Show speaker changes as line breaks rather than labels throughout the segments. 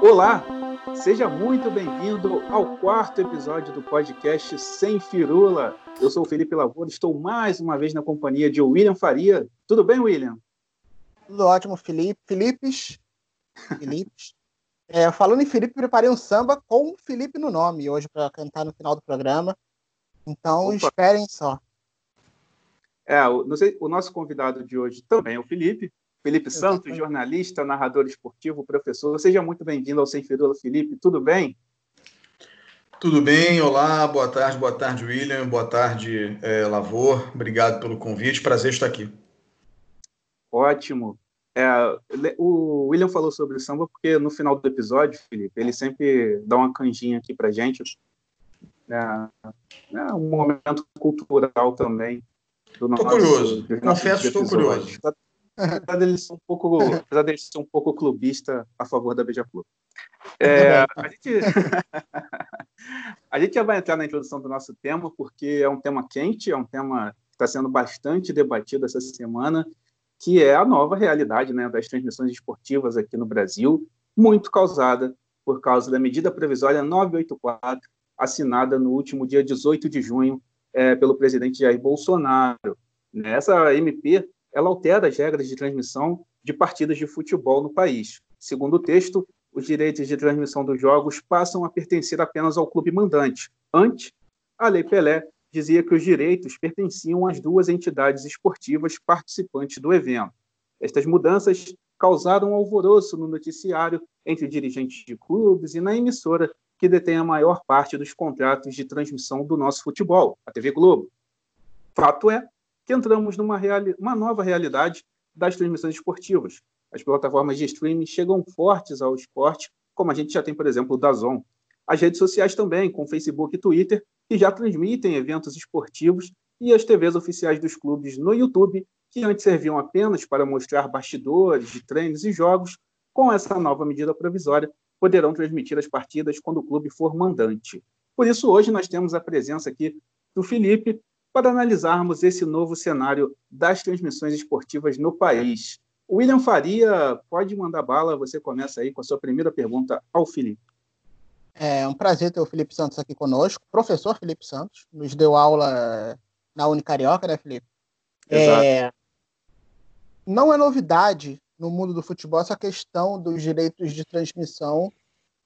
Olá, seja muito bem-vindo ao quarto episódio do podcast Sem Firula. Eu sou o Felipe Lavoura, estou mais uma vez na companhia de William Faria. Tudo bem, William?
Tudo ótimo, Felipe. Filipes. Filipes. É, falando em Felipe, preparei um samba com Felipe no nome hoje para cantar no final do programa. Então, Opa. esperem só.
É, o, sei, o nosso convidado de hoje também é o Felipe. Felipe Santos, jornalista, narrador esportivo, professor. Seja muito bem-vindo ao Sem Firula, Felipe. Tudo bem?
Tudo bem, olá, boa tarde, boa tarde, William, boa tarde, é, Lavor. Obrigado pelo convite, prazer estar aqui.
Ótimo. É, o William falou sobre o samba porque no final do episódio, Felipe, ele sempre dá uma canjinha aqui pra gente. É, é um momento cultural também.
Do nosso, curioso, confesso, estou curioso
apesar dele ser um pouco, apesar dele ser um pouco clubista a favor da Beija-Flor. É, a, gente, a gente já vai entrar na introdução do nosso tema, porque é um tema quente, é um tema que está sendo bastante debatido essa semana, que é a nova realidade né, das transmissões esportivas aqui no Brasil, muito causada por causa da medida provisória 984, assinada no último dia 18 de junho é, pelo presidente Jair Bolsonaro. Essa MP ela altera as regras de transmissão de partidas de futebol no país. Segundo o texto, os direitos de transmissão dos jogos passam a pertencer apenas ao clube mandante. Antes, a Lei Pelé dizia que os direitos pertenciam às duas entidades esportivas participantes do evento. Estas mudanças causaram alvoroço no noticiário entre dirigentes de clubes e na emissora que detém a maior parte dos contratos de transmissão do nosso futebol, a TV Globo. Fato é que entramos numa uma nova realidade das transmissões esportivas. As plataformas de streaming chegam fortes ao esporte, como a gente já tem, por exemplo, o Dazon. As redes sociais também, com Facebook e Twitter, que já transmitem eventos esportivos, e as TVs oficiais dos clubes no YouTube, que antes serviam apenas para mostrar bastidores de treinos e jogos, com essa nova medida provisória, poderão transmitir as partidas quando o clube for mandante. Por isso, hoje nós temos a presença aqui do Felipe, para analisarmos esse novo cenário das transmissões esportivas no país. William Faria, pode mandar bala, você começa aí com a sua primeira pergunta ao Felipe.
É um prazer ter o Felipe Santos aqui conosco, professor Felipe Santos, nos deu aula na Unicarioca, né, Felipe?
Exato. É,
não é novidade no mundo do futebol essa questão dos direitos de transmissão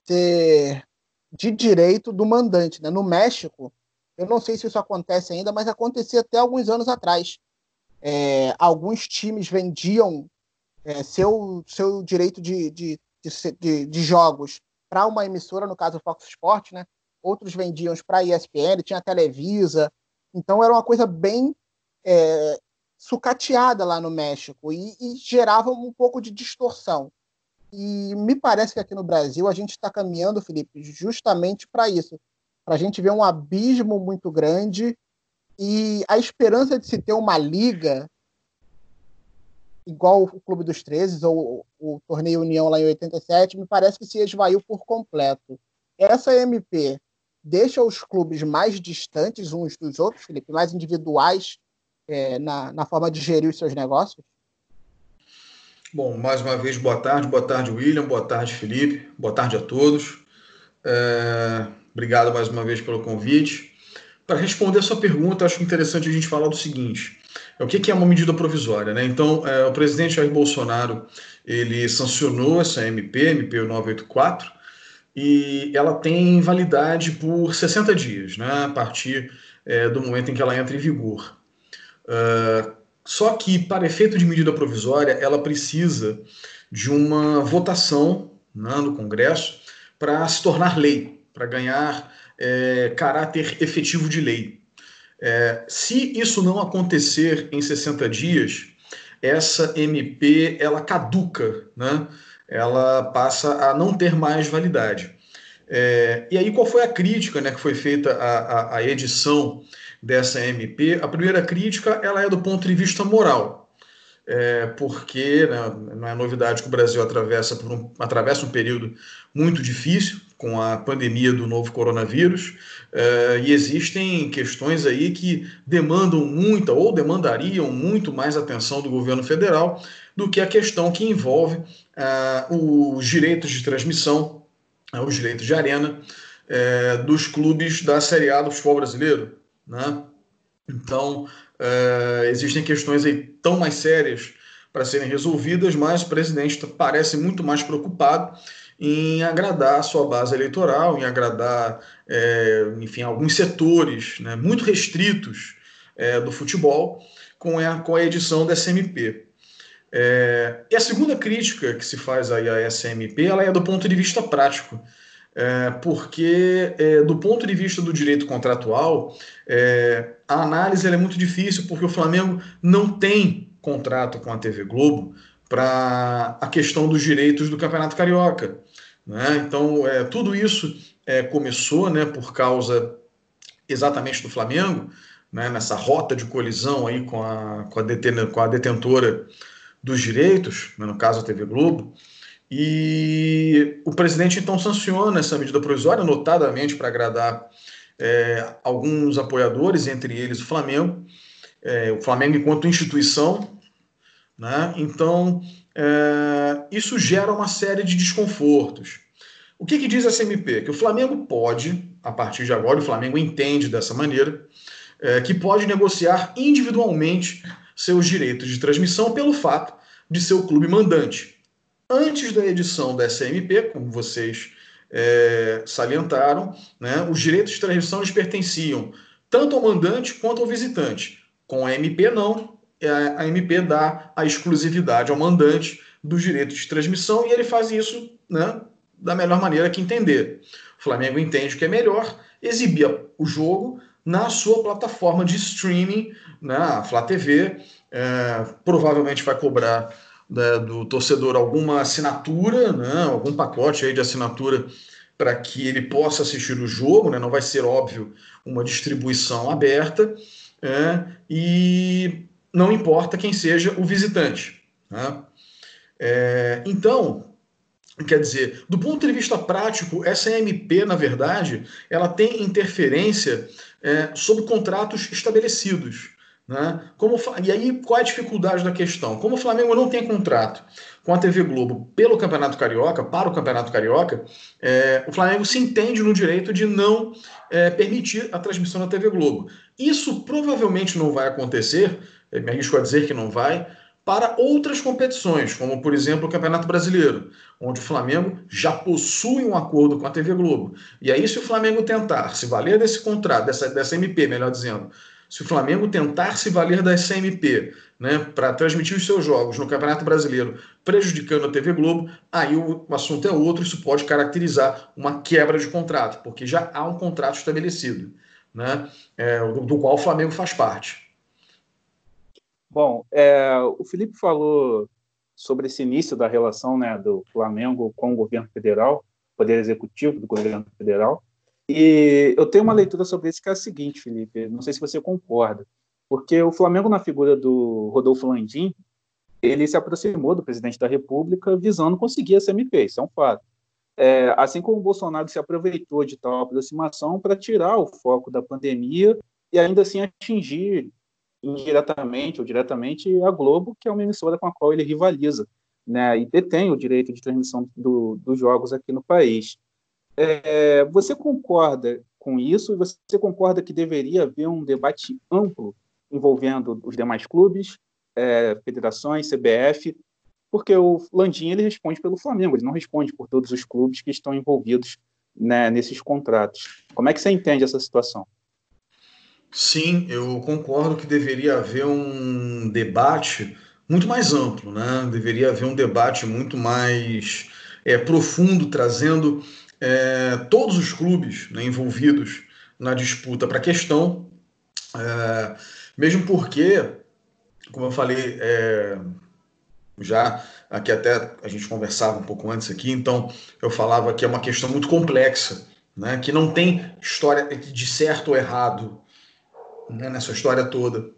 ser de direito do mandante. Né? No México, eu não sei se isso acontece ainda, mas acontecia até alguns anos atrás. É, alguns times vendiam é, seu, seu direito de, de, de, de jogos para uma emissora, no caso o Fox Sports, né? outros vendiam para a ESPN, tinha a Televisa. Então era uma coisa bem é, sucateada lá no México e, e gerava um pouco de distorção. E me parece que aqui no Brasil a gente está caminhando, Felipe, justamente para isso para a gente ver um abismo muito grande e a esperança de se ter uma liga igual o Clube dos 13 ou o Torneio União lá em 87, me parece que se esvaiu por completo. Essa MP deixa os clubes mais distantes uns dos outros, Felipe, mais individuais é, na, na forma de gerir os seus negócios?
Bom, mais uma vez, boa tarde, boa tarde, William, boa tarde, Felipe, boa tarde a todos. É, Obrigado mais uma vez pelo convite. Para responder a sua pergunta, acho interessante a gente falar do seguinte: o que é uma medida provisória? Né? Então, é, o presidente Jair Bolsonaro ele sancionou essa MP, MP 984, e ela tem validade por 60 dias, né? a partir é, do momento em que ela entra em vigor. Uh, só que, para efeito de medida provisória, ela precisa de uma votação né, no Congresso para se tornar lei para ganhar é, caráter efetivo de lei. É, se isso não acontecer em 60 dias, essa MP ela caduca, né? ela passa a não ter mais validade. É, e aí, qual foi a crítica né, que foi feita à, à, edição dessa MP? A primeira crítica ela é do ponto de vista moral, é, porque né, não é novidade que o Brasil atravessa, um, atravessa um período muito difícil, com a pandemia do novo coronavírus, uh, e existem questões aí que demandam muita ou demandariam muito mais atenção do governo federal do que a questão que envolve uh, os direitos de transmissão né, os direitos de arena dos clubes da Série A do futebol brasileiro. Né? Então, existem questões aí tão mais sérias para serem resolvidas, mas o presidente parece muito mais preocupado em agradar a sua base eleitoral, em agradar, é, enfim, alguns setores né, muito restritos é, do futebol com a, com a edição da SMP. É, e a segunda crítica que se faz aí à SMP, ela é do ponto de vista prático, é, porque é, do ponto de vista do direito contratual, é, a análise é muito difícil porque o Flamengo não tem contrato com a TV Globo para a questão dos direitos do Campeonato Carioca. Né? Então, é, tudo isso é, começou né, por causa exatamente do Flamengo, né, nessa rota de colisão aí com a, com a, deten com a detentora dos direitos, né, no caso a TV Globo, e o presidente então sanciona essa medida provisória, notadamente para agradar é, alguns apoiadores, entre eles o Flamengo, é, o Flamengo enquanto instituição, né? Então é, isso gera uma série de desconfortos. O que, que diz a CMP? Que o Flamengo pode, a partir de agora, o Flamengo entende dessa maneira, é, que pode negociar individualmente seus direitos de transmissão pelo fato de ser o clube mandante. Antes da edição da SMP, como vocês é, salientaram, né, os direitos de transmissão pertenciam tanto ao mandante quanto ao visitante. Com a MP, não. É, a MP dá a exclusividade ao mandante dos direitos de transmissão e ele faz isso né, da melhor maneira que entender. O Flamengo entende que é melhor exibir o jogo na sua plataforma de streaming, né, a Flá TV, é, provavelmente vai cobrar né, do torcedor alguma assinatura, né, algum pacote aí de assinatura para que ele possa assistir o jogo, né, não vai ser óbvio uma distribuição aberta, é, e não importa quem seja o visitante. Né? É, então, quer dizer, do ponto de vista prático, essa MP, na verdade, ela tem interferência é, sobre contratos estabelecidos. Né? Como, e aí, qual é a dificuldade da questão? Como o Flamengo não tem contrato com a TV Globo pelo Campeonato Carioca, para o Campeonato Carioca, é, o Flamengo se entende no direito de não é, permitir a transmissão da TV Globo. Isso provavelmente não vai acontecer, me arrisco a dizer que não vai, para outras competições, como por exemplo o Campeonato Brasileiro, onde o Flamengo já possui um acordo com a TV Globo. E aí, se o Flamengo tentar se valer desse contrato, dessa, dessa MP, melhor dizendo, se o Flamengo tentar se valer da SMP né, para transmitir os seus jogos no Campeonato Brasileiro, prejudicando a TV Globo, aí o, o assunto é outro, isso pode caracterizar uma quebra de contrato, porque já há um contrato estabelecido, né, é, do, do qual o Flamengo faz parte.
Bom, é, o Felipe falou sobre esse início da relação né, do Flamengo com o governo federal, poder executivo do governo federal. E eu tenho uma leitura sobre isso que é a seguinte, Felipe, não sei se você concorda, porque o Flamengo, na figura do Rodolfo Landim, ele se aproximou do presidente da República visando conseguir essa MP, isso é um fato. É, assim como o Bolsonaro se aproveitou de tal aproximação para tirar o foco da pandemia e ainda assim atingir indiretamente ou diretamente a Globo, que é uma emissora com a qual ele rivaliza, né, e detém o direito de transmissão do, dos jogos aqui no país. É, você concorda com isso? Você concorda que deveria haver um debate amplo envolvendo os demais clubes, é, federações, CBF, porque o Landim ele responde pelo Flamengo, ele não responde por todos os clubes que estão envolvidos né, nesses contratos. Como é que você entende essa situação?
Sim, eu concordo que deveria haver um debate muito mais amplo, né? Deveria haver um debate muito mais é, profundo, trazendo é, todos os clubes né, envolvidos na disputa para a questão, é, mesmo porque, como eu falei, é, já aqui até a gente conversava um pouco antes aqui, então eu falava que é uma questão muito complexa, né, que não tem história de certo ou errado, né, nessa história toda.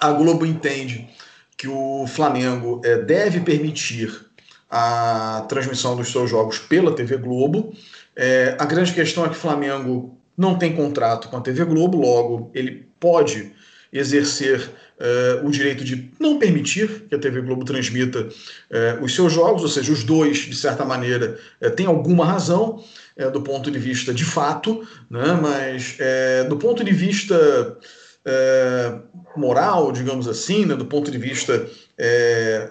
A Globo entende que o Flamengo é, deve permitir a transmissão dos seus jogos pela TV Globo. É, a grande questão é que o Flamengo não tem contrato com a TV Globo, logo ele pode exercer eh, o direito de não permitir que a TV Globo transmita eh, os seus jogos, ou seja, os dois, de certa maneira, eh, têm alguma razão do ponto de vista de fato, né? mas do ponto de vista moral, digamos assim, né? do ponto de vista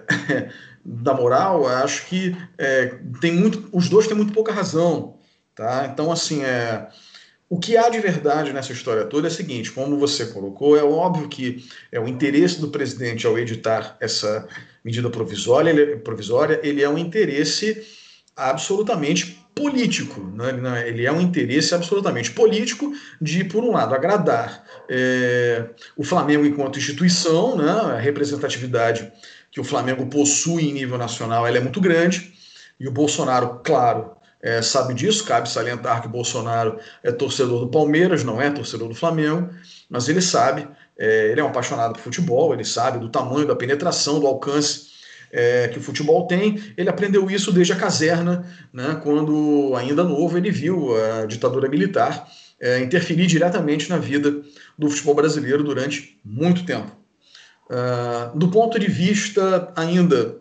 da moral, acho que tem muito, os dois têm muito pouca razão. Tá? Então, assim, é, o que há de verdade nessa história toda é o seguinte: como você colocou, é óbvio que é o interesse do presidente ao editar essa medida provisória, ele, provisória, ele é um interesse absolutamente político, né? ele é um interesse absolutamente político de, por um lado, agradar é, o Flamengo enquanto instituição, né? a representatividade que o Flamengo possui em nível nacional é muito grande, e o Bolsonaro, claro, é, sabe disso. Cabe salientar que Bolsonaro é torcedor do Palmeiras, não é torcedor do Flamengo, mas ele sabe, é, ele é um apaixonado por futebol, ele sabe do tamanho, da penetração, do alcance é, que o futebol tem. Ele aprendeu isso desde a caserna, né, quando, ainda novo, ele viu a ditadura militar é, interferir diretamente na vida do futebol brasileiro durante muito tempo. Uh, do ponto de vista ainda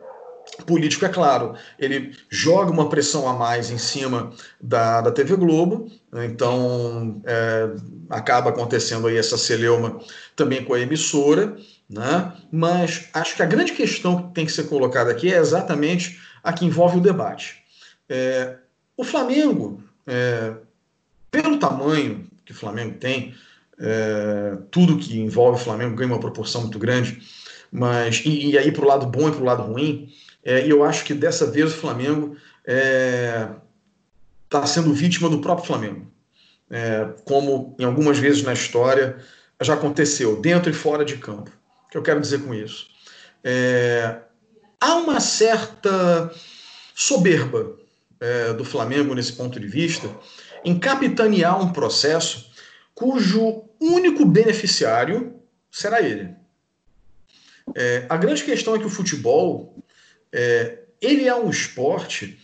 político, é claro, ele joga uma pressão a mais em cima da, da TV Globo, né? então é, acaba acontecendo aí essa celeuma também com a emissora, né? mas acho que a grande questão que tem que ser colocada aqui é exatamente a que envolve o debate. É, o Flamengo, é, pelo tamanho que o Flamengo tem, é, tudo que envolve o Flamengo ganha uma proporção muito grande, mas e, e aí para o lado bom e para o lado ruim, é, eu acho que dessa vez o Flamengo está é, sendo vítima do próprio Flamengo. É, como em algumas vezes na história já aconteceu, dentro e fora de campo. Que eu quero dizer com isso? É, há uma certa soberba é, do Flamengo nesse ponto de vista em capitanear um processo cujo único beneficiário será ele. É, a grande questão é que o futebol é, ele é um esporte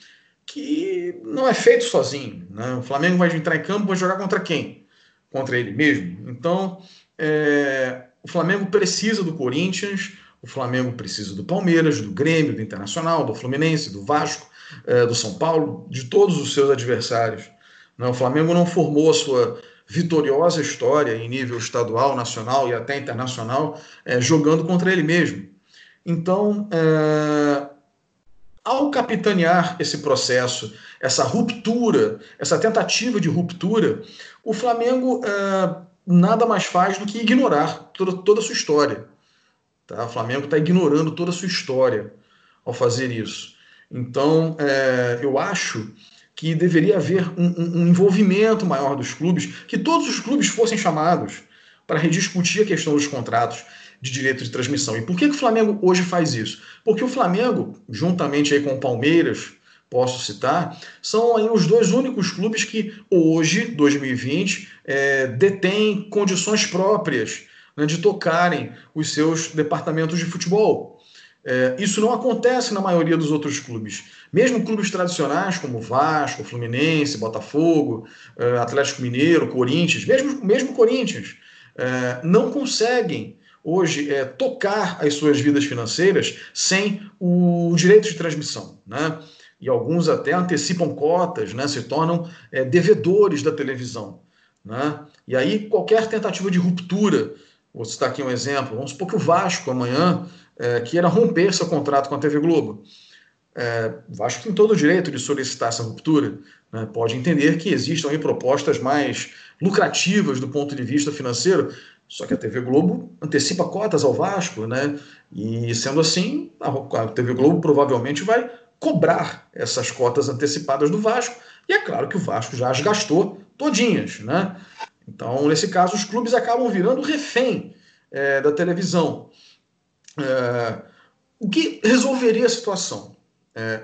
que não é feito sozinho. Né? O Flamengo vai entrar em campo, vai jogar contra quem? Contra ele mesmo. Então, é, o Flamengo precisa do Corinthians, o Flamengo precisa do Palmeiras, do Grêmio, do Internacional, do Fluminense, do Vasco, é, do São Paulo, de todos os seus adversários. Né? O Flamengo não formou a sua vitoriosa história em nível estadual, nacional e até internacional é, jogando contra ele mesmo. Então, é, ao capitanear esse processo, essa ruptura, essa tentativa de ruptura, o Flamengo é, nada mais faz do que ignorar toda, toda a sua história. Tá? O Flamengo está ignorando toda a sua história ao fazer isso. Então, é, eu acho que deveria haver um, um, envolvimento maior dos clubes, que todos os clubes fossem chamados para rediscutir a questão dos contratos, de direito de transmissão. E por que, que o Flamengo hoje faz isso? Porque o Flamengo, juntamente aí com o Palmeiras, posso citar, são aí os dois únicos clubes que hoje, 2020, é, detêm condições próprias né, de tocarem os seus departamentos de futebol. É, isso não acontece na maioria dos outros clubes. Mesmo clubes tradicionais como Vasco, Fluminense, Botafogo, é, Atlético Mineiro, Corinthians, mesmo, mesmo Corinthians, é, não conseguem hoje é, tocar as suas vidas financeiras sem o direito de transmissão, né? E alguns até antecipam cotas, né? Se tornam é, devedores da televisão, né? E aí qualquer tentativa de ruptura, vou citar aqui um exemplo, vamos supor que o Vasco amanhã é, queira romper seu contrato com a TV Globo. É, o Vasco tem todo o direito de solicitar essa ruptura, né? pode entender que existam propostas mais lucrativas do ponto de vista financeiro, só que a TV Globo antecipa cotas ao Vasco, né? E sendo assim, a TV Globo provavelmente vai cobrar essas cotas antecipadas do Vasco. E é claro que o Vasco já as gastou todinhas, né? Então, nesse caso, os clubes acabam virando refém é, da televisão. É, o que resolveria a situação? É,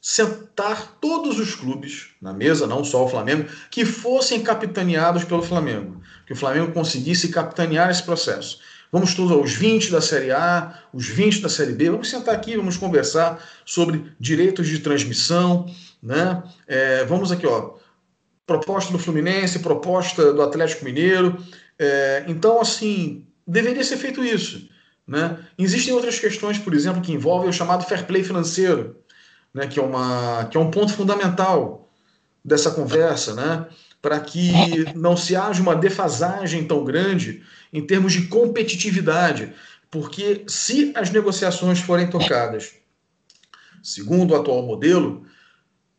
sentar todos os clubes na mesa, não só o Flamengo, que fossem capitaneados pelo Flamengo, que o Flamengo conseguisse capitanear esse processo. Vamos todos os 20 da Série A, os 20 da Série B, vamos sentar aqui, vamos conversar sobre direitos de transmissão, né? É, vamos aqui, ó, proposta do Fluminense, proposta do Atlético Mineiro. É, então, assim, deveria ser feito isso. Né? Existem outras questões, por exemplo, que envolvem o chamado fair play financeiro, né? que, é uma, que é um ponto fundamental dessa conversa, né? Para que não se haja uma defasagem tão grande em termos de competitividade. Porque se as negociações forem tocadas segundo o atual modelo,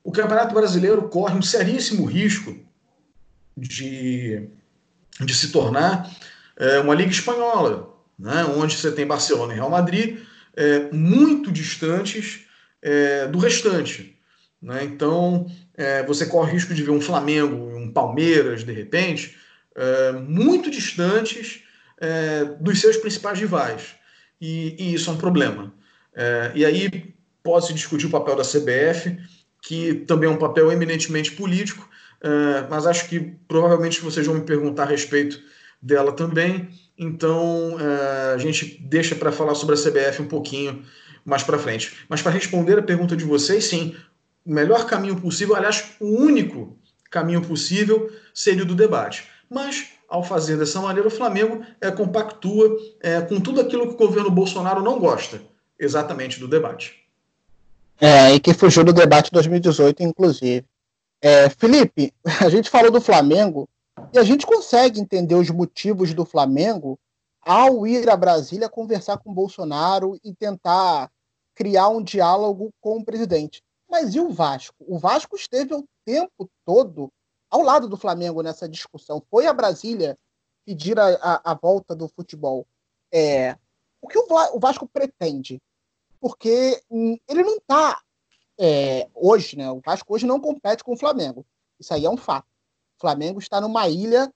o Campeonato Brasileiro corre um seríssimo risco de, de se tornar é, uma Liga Espanhola, né, onde você tem Barcelona e Real Madrid é, muito distantes é, do restante. Né? Então, é, você corre risco de ver um Flamengo um Palmeiras, de repente, é, muito distantes é, dos seus principais rivais. E, e, isso é um problema. e aí pode-se discutir o papel da CBF, que também é um papel eminentemente político, mas acho que provavelmente vocês vão me perguntar a respeito dela também. Então é, a gente deixa para falar sobre a CBF um pouquinho mais para frente. Mas para responder a pergunta de vocês, sim, o melhor caminho possível, aliás, o único caminho possível seria o do debate. Mas ao fazer dessa maneira, o Flamengo é, compactua é, com tudo aquilo que o governo Bolsonaro não gosta, exatamente do debate.
É, e que fugiu do debate 2018, inclusive. É, Felipe, a gente falou do Flamengo, e a gente consegue entender os motivos do Flamengo ao ir a Brasília conversar com Bolsonaro e tentar criar um diálogo com o presidente. Mas e o Vasco? O Vasco esteve o tempo todo ao lado do Flamengo nessa discussão. Foi a Brasília pedir a, a, a volta do futebol. É, o que o, o, Vasco pretende? Porque hum, ele não está é, hoje, né? O Vasco hoje não compete com o Flamengo. Isso aí é um fato. O Flamengo está numa ilha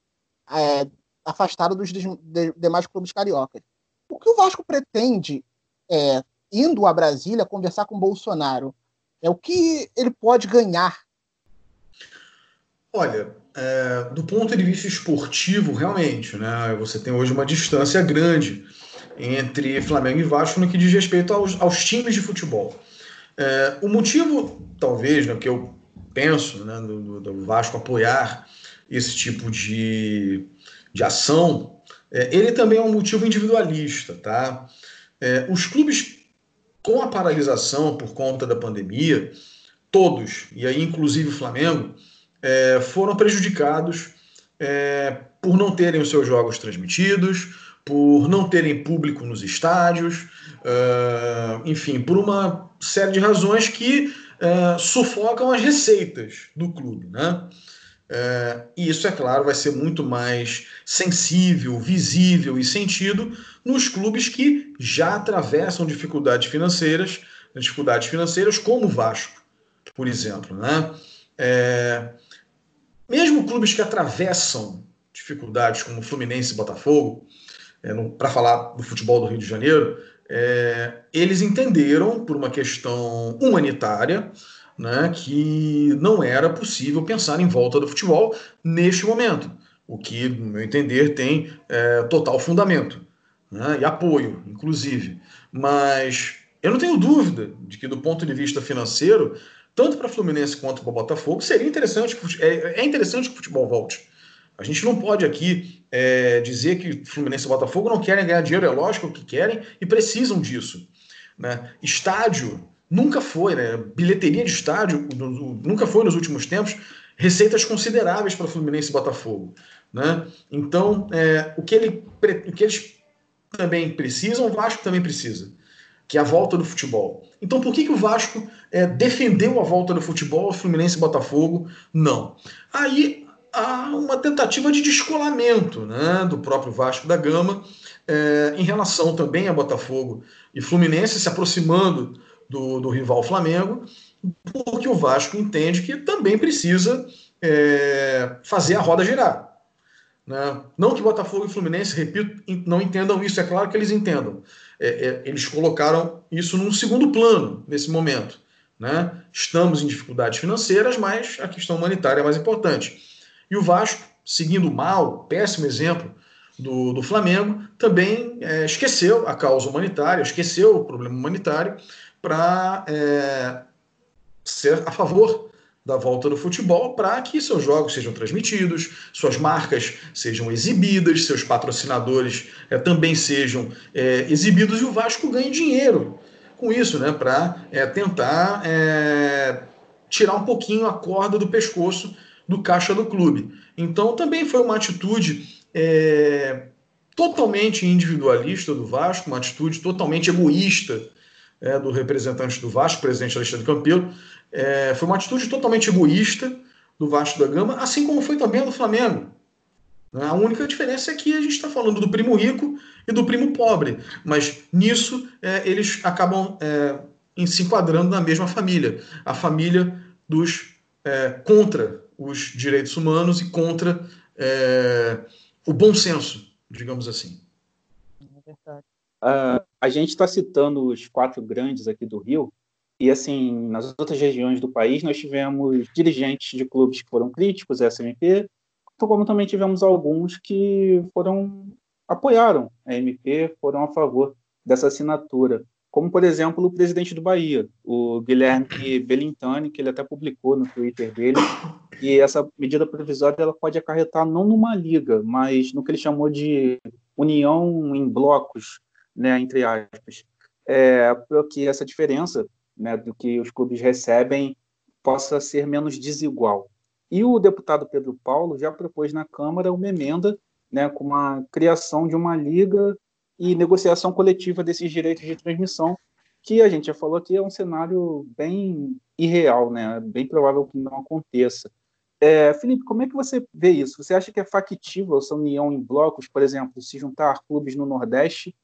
é, afastado dos de, de, demais clubes cariocas. O que o Vasco pretende, é, indo a Brasília conversar com Bolsonaro, é o que ele pode ganhar?
Olha, é, do ponto de vista esportivo, realmente, né, você tem hoje uma distância grande entre Flamengo e Vasco no que diz respeito aos, aos times de futebol. É, o motivo, talvez, né, que eu penso né, do, do Vasco apoiar esse tipo de, de ação, é, ele também é um motivo individualista. Tá? É, os clubes com a paralisação por conta da pandemia, todos, e aí inclusive o Flamengo, é, foram prejudicados é, por não terem os seus jogos transmitidos, por não terem público nos estádios, uh, enfim, por uma série de razões que uh, sufocam as receitas do clube. Né? Uh, e isso, é claro, vai ser muito mais sensível, visível e sentido nos clubes que já atravessam dificuldades financeiras, dificuldades financeiras como o Vasco, por exemplo. Né? É, mesmo clubes que atravessam dificuldades como Fluminense e Botafogo, é, para falar do futebol do Rio de Janeiro, é, eles entenderam, por uma questão humanitária, né, que não era possível pensar em volta do futebol neste momento, o que, no meu entender, tem é, total fundamento né, e apoio, inclusive. Mas eu não tenho dúvida de que, do ponto de vista financeiro, tanto para Fluminense quanto para Botafogo, seria interessante, é, é interessante que o futebol volte. A gente não pode aqui é, dizer que Fluminense e Botafogo não querem ganhar dinheiro, é lógico que querem e precisam disso. Né? Estádio nunca foi, né? bilheteria de estádio nunca foi nos últimos tempos receitas consideráveis para Fluminense e Botafogo. Né? Então, é, o, que ele, o que eles também precisam, o Vasco também precisa, que é a volta do futebol. Então, por que, que o Vasco é, defendeu a volta do futebol, Fluminense e Botafogo? Não. Aí há uma tentativa de descolamento né, do próprio Vasco da Gama é, em relação também a Botafogo e Fluminense se aproximando do, do rival Flamengo, porque o Vasco entende que também precisa é, fazer a roda girar. Né? Não que Botafogo e Fluminense, repito, não entendam isso, é claro que eles entendam. É, é, eles colocaram isso num segundo plano nesse momento. Né? Estamos em dificuldades financeiras, mas a questão humanitária é mais importante. E o Vasco, seguindo mal, péssimo exemplo do, do Flamengo, também é, esqueceu a causa humanitária, esqueceu o problema humanitário para é, ser a favor da volta do futebol para que seus jogos sejam transmitidos, suas marcas sejam exibidas, seus patrocinadores é, também sejam é, exibidos e o Vasco ganhe dinheiro com isso, né, para é, tentar tirar um pouquinho a corda do pescoço do caixa do clube. Então também foi uma atitude totalmente individualista do Vasco, uma atitude totalmente egoísta do representante do Vasco, presidente Alexandre Campelo, é, foi uma atitude totalmente egoísta do Vasco da Gama, assim como foi também a do Flamengo. A única diferença é que a gente está falando do primo rico e do primo pobre, mas nisso é, eles acabam é, se enquadrando na mesma família, a família dos é, contra os direitos humanos e contra é, o bom senso, digamos assim.
É verdade. Uh, a gente está citando os quatro grandes aqui do Rio, e assim, nas outras regiões do país, nós tivemos dirigentes de clubes que foram críticos SMP, como também tivemos alguns que foram apoiaram a MP, foram a favor dessa assinatura. Como, por exemplo, o presidente do Bahia, o Guilherme Belintani, que ele até publicou no Twitter dele, e essa medida provisória ela pode acarretar não numa liga, mas no que ele chamou de união em blocos, né, entre aspas, é, porque essa diferença né, do que os clubes recebem possa ser menos desigual. E o deputado Pedro Paulo já propôs na Câmara uma emenda né, com a criação de uma liga e negociação coletiva desses direitos de transmissão, que a gente já falou aqui é um cenário bem irreal, né, bem provável que não aconteça. É, Felipe, como é que você vê isso? Você acha que é factível essa união em blocos, por exemplo, se juntar clubes no Nordeste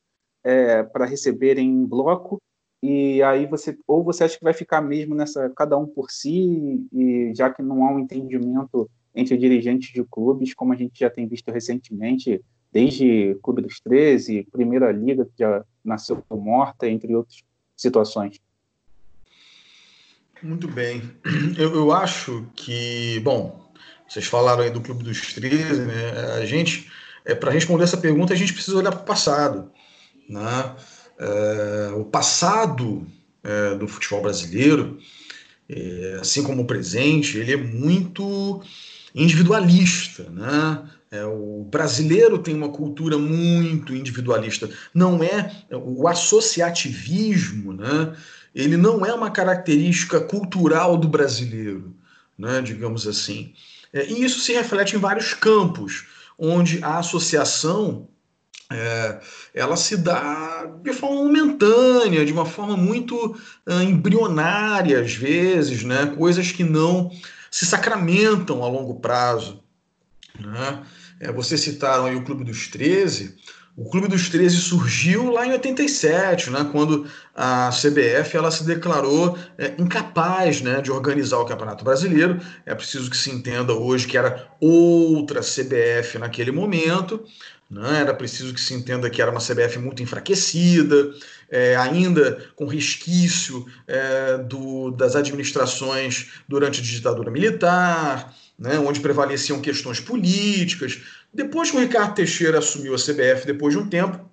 é, para receberem em bloco e aí você ou você acha que vai ficar mesmo nessa cada um por si e já que não há um entendimento entre dirigentes de clubes como a gente já tem visto recentemente desde Clube dos 13, Primeira Liga que já nasceu morta entre outras situações?
Muito bem. Eu, eu acho que bom vocês falaram aí do Clube dos 13 né? A gente é para responder essa pergunta a gente precisa olhar para o passado né é, o passado é, do futebol brasileiro, é, assim como o presente, ele é muito individualista, né? O brasileiro tem uma cultura muito individualista. Não é o associativismo, né? Ele não é uma característica cultural do brasileiro, né? Digamos assim. E isso se reflete em vários campos, onde a associação é, ela se dá de forma momentânea, de uma forma muito uh, embrionária às vezes, né? coisas que não se sacramentam a longo prazo. Né? É, vocês citaram aí o Clube dos 13. O Clube dos 13 surgiu lá em 87, né, quando a CBF ela se declarou é, incapaz né, de organizar o Campeonato Brasileiro. É preciso que se entenda hoje que era outra CBF naquele momento. Né? Era preciso que se entenda que era uma CBF muito enfraquecida, é, ainda com resquício é, do, das administrações durante a ditadura militar, né? onde prevaleciam questões políticas. Depois que o Ricardo Teixeira assumiu a CBF, depois de um tempo,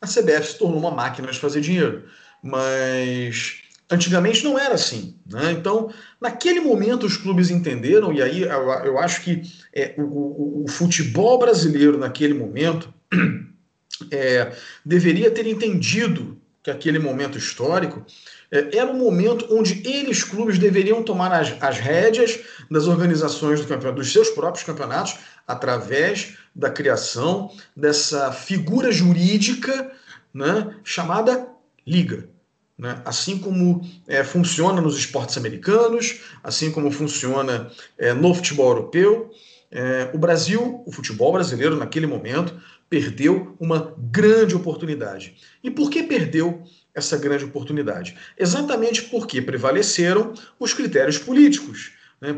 a CBF se tornou uma máquina de fazer dinheiro. Mas Antigamente não era assim. Né? Então, naquele momento, os clubes entenderam, e aí eu, eu acho que é, o, o, futebol brasileiro, naquele momento, é, deveria ter entendido que aquele momento histórico é, era um momento onde eles, clubes, deveriam tomar as, as rédeas das organizações do campeonato, dos seus próprios campeonatos, através da criação dessa figura jurídica né, chamada Liga. Né? Assim como é, funciona nos esportes americanos, assim como funciona é, no futebol europeu, é, o Brasil, o futebol brasileiro, naquele momento, perdeu uma grande oportunidade. E por que perdeu essa grande oportunidade? Exatamente porque prevaleceram os critérios políticos, né?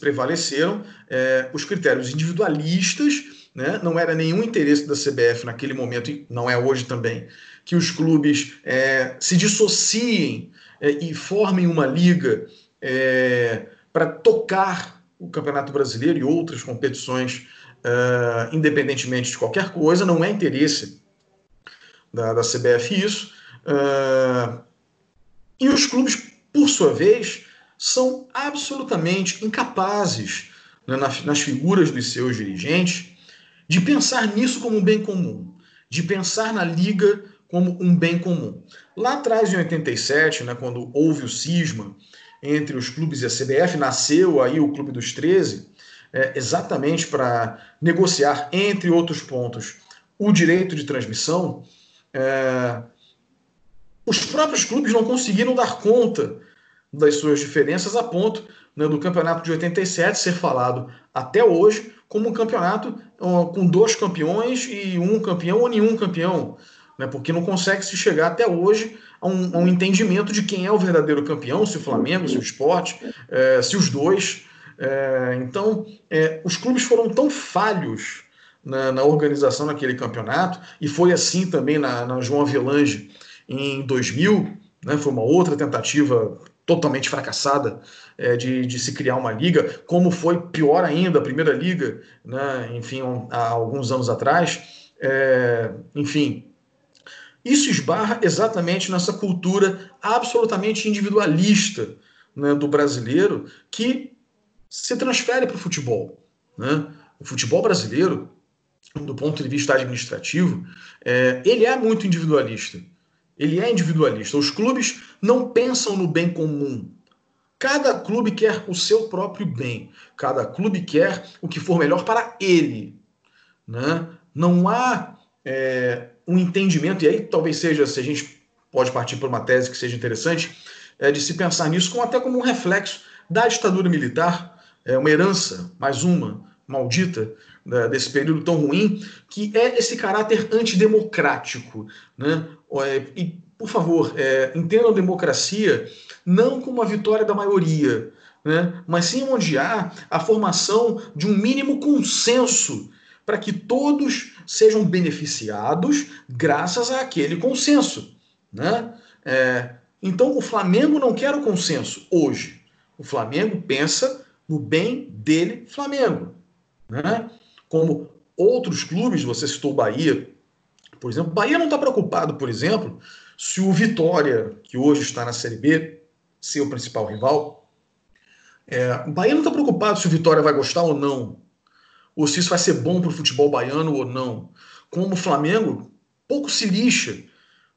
prevaleceram é, os critérios individualistas, né? não era nenhum interesse da CBF naquele momento, e não é hoje também, que os clubes é, se dissociem é, e formem uma liga é, para tocar o Campeonato Brasileiro e outras competições, é, independentemente de qualquer coisa, não é interesse da, da CBF isso. É, e os clubes, por sua vez, são absolutamente incapazes né, nas figuras dos seus dirigentes de pensar nisso como um bem comum, de pensar na liga como um bem comum. Lá atrás, em 87, né, quando houve o cisma entre os clubes e a CBF, nasceu aí o Clube dos 13, é, exatamente para negociar, entre outros pontos, o direito de transmissão. É, os próprios clubes não conseguiram dar conta das suas diferenças a ponto né, do campeonato de 87 ser falado até hoje como um campeonato com dois campeões e um campeão ou nenhum campeão, né, porque não consegue se chegar até hoje a um, a um, entendimento de quem é o verdadeiro campeão, se o Flamengo, se o esporte, é, se os dois. É, então, é, os clubes foram tão falhos na, na, organização daquele campeonato, e foi assim também na, na João Avelange em 2000, né, foi uma outra tentativa totalmente fracassada é, de, de, se criar uma liga, como foi pior ainda a primeira liga, né, enfim, um, há alguns anos atrás. É, enfim, isso esbarra exatamente nessa cultura absolutamente individualista né, do brasileiro que se transfere para o futebol. Né? O futebol brasileiro, do ponto de vista administrativo, é, ele é muito individualista. Ele é individualista. Os clubes não pensam no bem comum. Cada clube quer o seu próprio bem. Cada clube quer o que for melhor para ele. Né? Não há é, um entendimento, e aí talvez seja, se a gente pode partir para uma tese que seja interessante, é de se pensar nisso como, até como um reflexo da ditadura militar, é uma herança, mais uma, maldita, né, desse período tão ruim, que é esse caráter antidemocrático. Né? É, e, por favor, é, entendam a democracia não como a vitória da maioria, né? mas sim onde há a formação de um mínimo consenso para que todos sejam beneficiados graças àquele consenso. Né? É, então, o Flamengo não quer o consenso hoje. O Flamengo pensa no bem dele, Flamengo. Né? Como outros clubes, você citou o Bahia, por exemplo. Bahia não está preocupado, por exemplo, se o Vitória, que hoje está na Série B, ser o principal rival. É, o Bahia não está preocupado se o Vitória vai gostar ou não, ou se isso vai ser bom para o futebol baiano ou não. Como o Flamengo pouco se lixa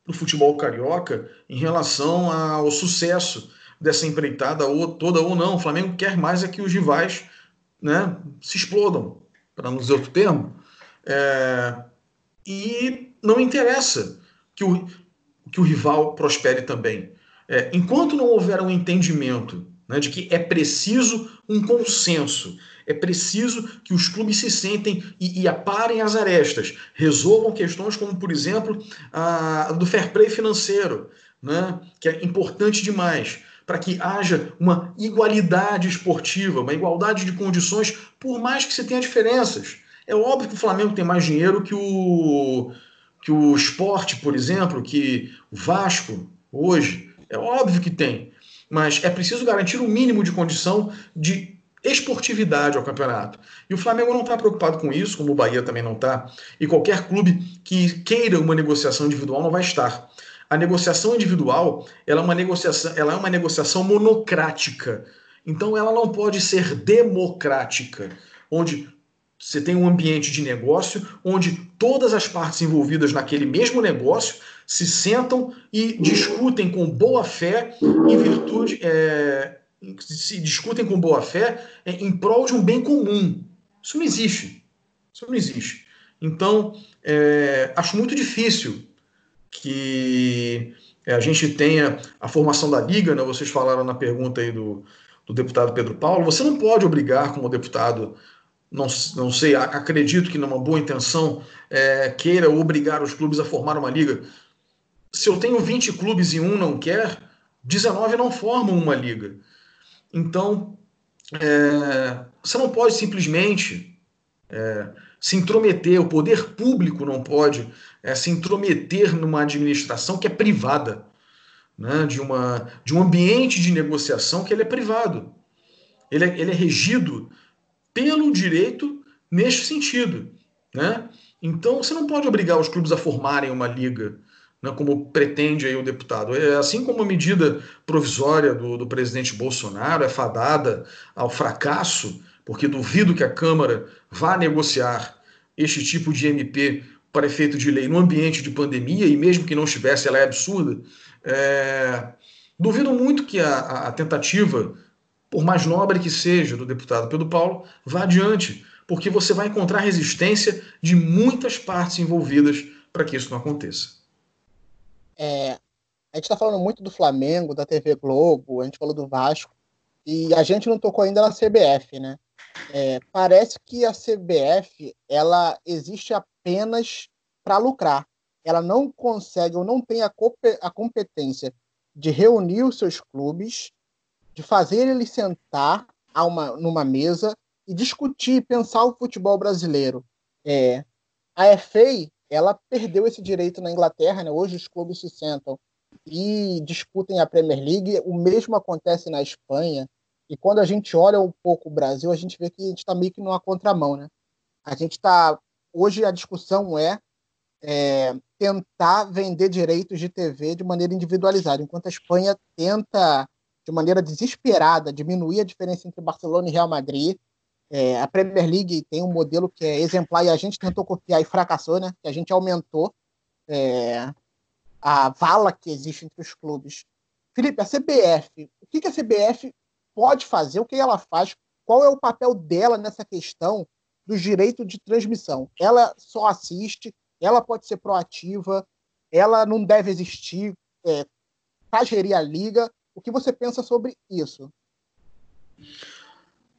para o futebol carioca em relação ao sucesso dessa empreitada ou toda ou não. O Flamengo quer mais é que os rivais né, se explodam, para não dizer outro termo. É, e não interessa que o, que o rival prospere também. É, enquanto não houver um entendimento né, de que é preciso um consenso, é preciso que os clubes se sentem e, e aparem as arestas, resolvam questões como, por exemplo, a, do fair play financeiro, né, que é importante demais, para que haja uma igualdade esportiva, uma igualdade de condições, por mais que se tenha diferenças. É óbvio que o Flamengo tem mais dinheiro que o, que o esporte, por exemplo, que o Vasco hoje. É óbvio que tem. Mas é preciso garantir o um mínimo de condição de esportividade ao campeonato. E o Flamengo não está preocupado com isso, como o Bahia também não está. E qualquer clube que queira uma negociação individual não vai estar. A negociação individual ela é uma negociação, ela é uma negociação monocrática. Então ela não pode ser democrática, onde você tem um ambiente de negócio onde todas as partes envolvidas naquele mesmo negócio se sentam e discutem com boa fé em virtude. É, se discutem com boa fé é, em prol de um bem comum. Isso não existe. Isso não existe. Então, é, acho muito difícil que é, a gente tenha a formação da Liga, né? vocês falaram na pergunta aí do, do deputado Pedro Paulo, você não pode obrigar como deputado não, não sei, acredito que numa boa intenção é, queira obrigar os clubes a formar uma liga. Se eu tenho 20 clubes e um não quer, 19 não formam uma liga. Então, é, você não pode simplesmente é, se intrometer, o poder público não pode é, se intrometer numa administração que é privada, né, de, uma, de um ambiente de negociação que ele é privado. Ele é, ele é regido pelo direito neste sentido. Né? Então você não pode obrigar os clubes a formarem uma liga. Né, como pretende aí o deputado. É, assim como a medida provisória do, do presidente Bolsonaro é fadada ao fracasso, porque duvido que a Câmara vá negociar este tipo de MP para efeito de lei no ambiente de pandemia, e mesmo que não estivesse, ela é absurda. É... Duvido muito que a, a, tentativa, por mais nobre que seja, do deputado Pedro Paulo, vá adiante, porque você vai encontrar resistência de muitas partes envolvidas para que isso não aconteça.
É, a gente está falando muito do Flamengo, da TV Globo, a gente falou do Vasco, e a gente não tocou ainda na CBF, né? É, parece que a CBF ela existe apenas para lucrar. Ela não consegue ou não tem a, a competência de reunir os seus clubes, de fazer eles sentar a uma, numa mesa e discutir, pensar o futebol brasileiro. É, a FA ela perdeu esse direito na Inglaterra, né? Hoje os clubes se sentam e discutem a Premier League. O mesmo acontece na Espanha. E quando a gente olha um pouco o Brasil, a gente vê que a gente está meio que numa contramão, né? A gente está hoje a discussão é, é, tentar vender direitos de TV de maneira individualizada, enquanto a Espanha tenta de maneira desesperada diminuir a diferença entre Barcelona e Real Madrid é, a Premier League tem um modelo que é exemplar e a gente tentou copiar e fracassou, né? Que a gente aumentou é, a vala que existe entre os clubes. Felipe, a CBF, o que, que a CBF pode fazer? O que ela faz? Qual é o papel dela nessa questão dos direitos de transmissão? Ela só assiste, ela pode ser proativa, ela não deve existir é, para gerir a liga. O que você pensa sobre isso?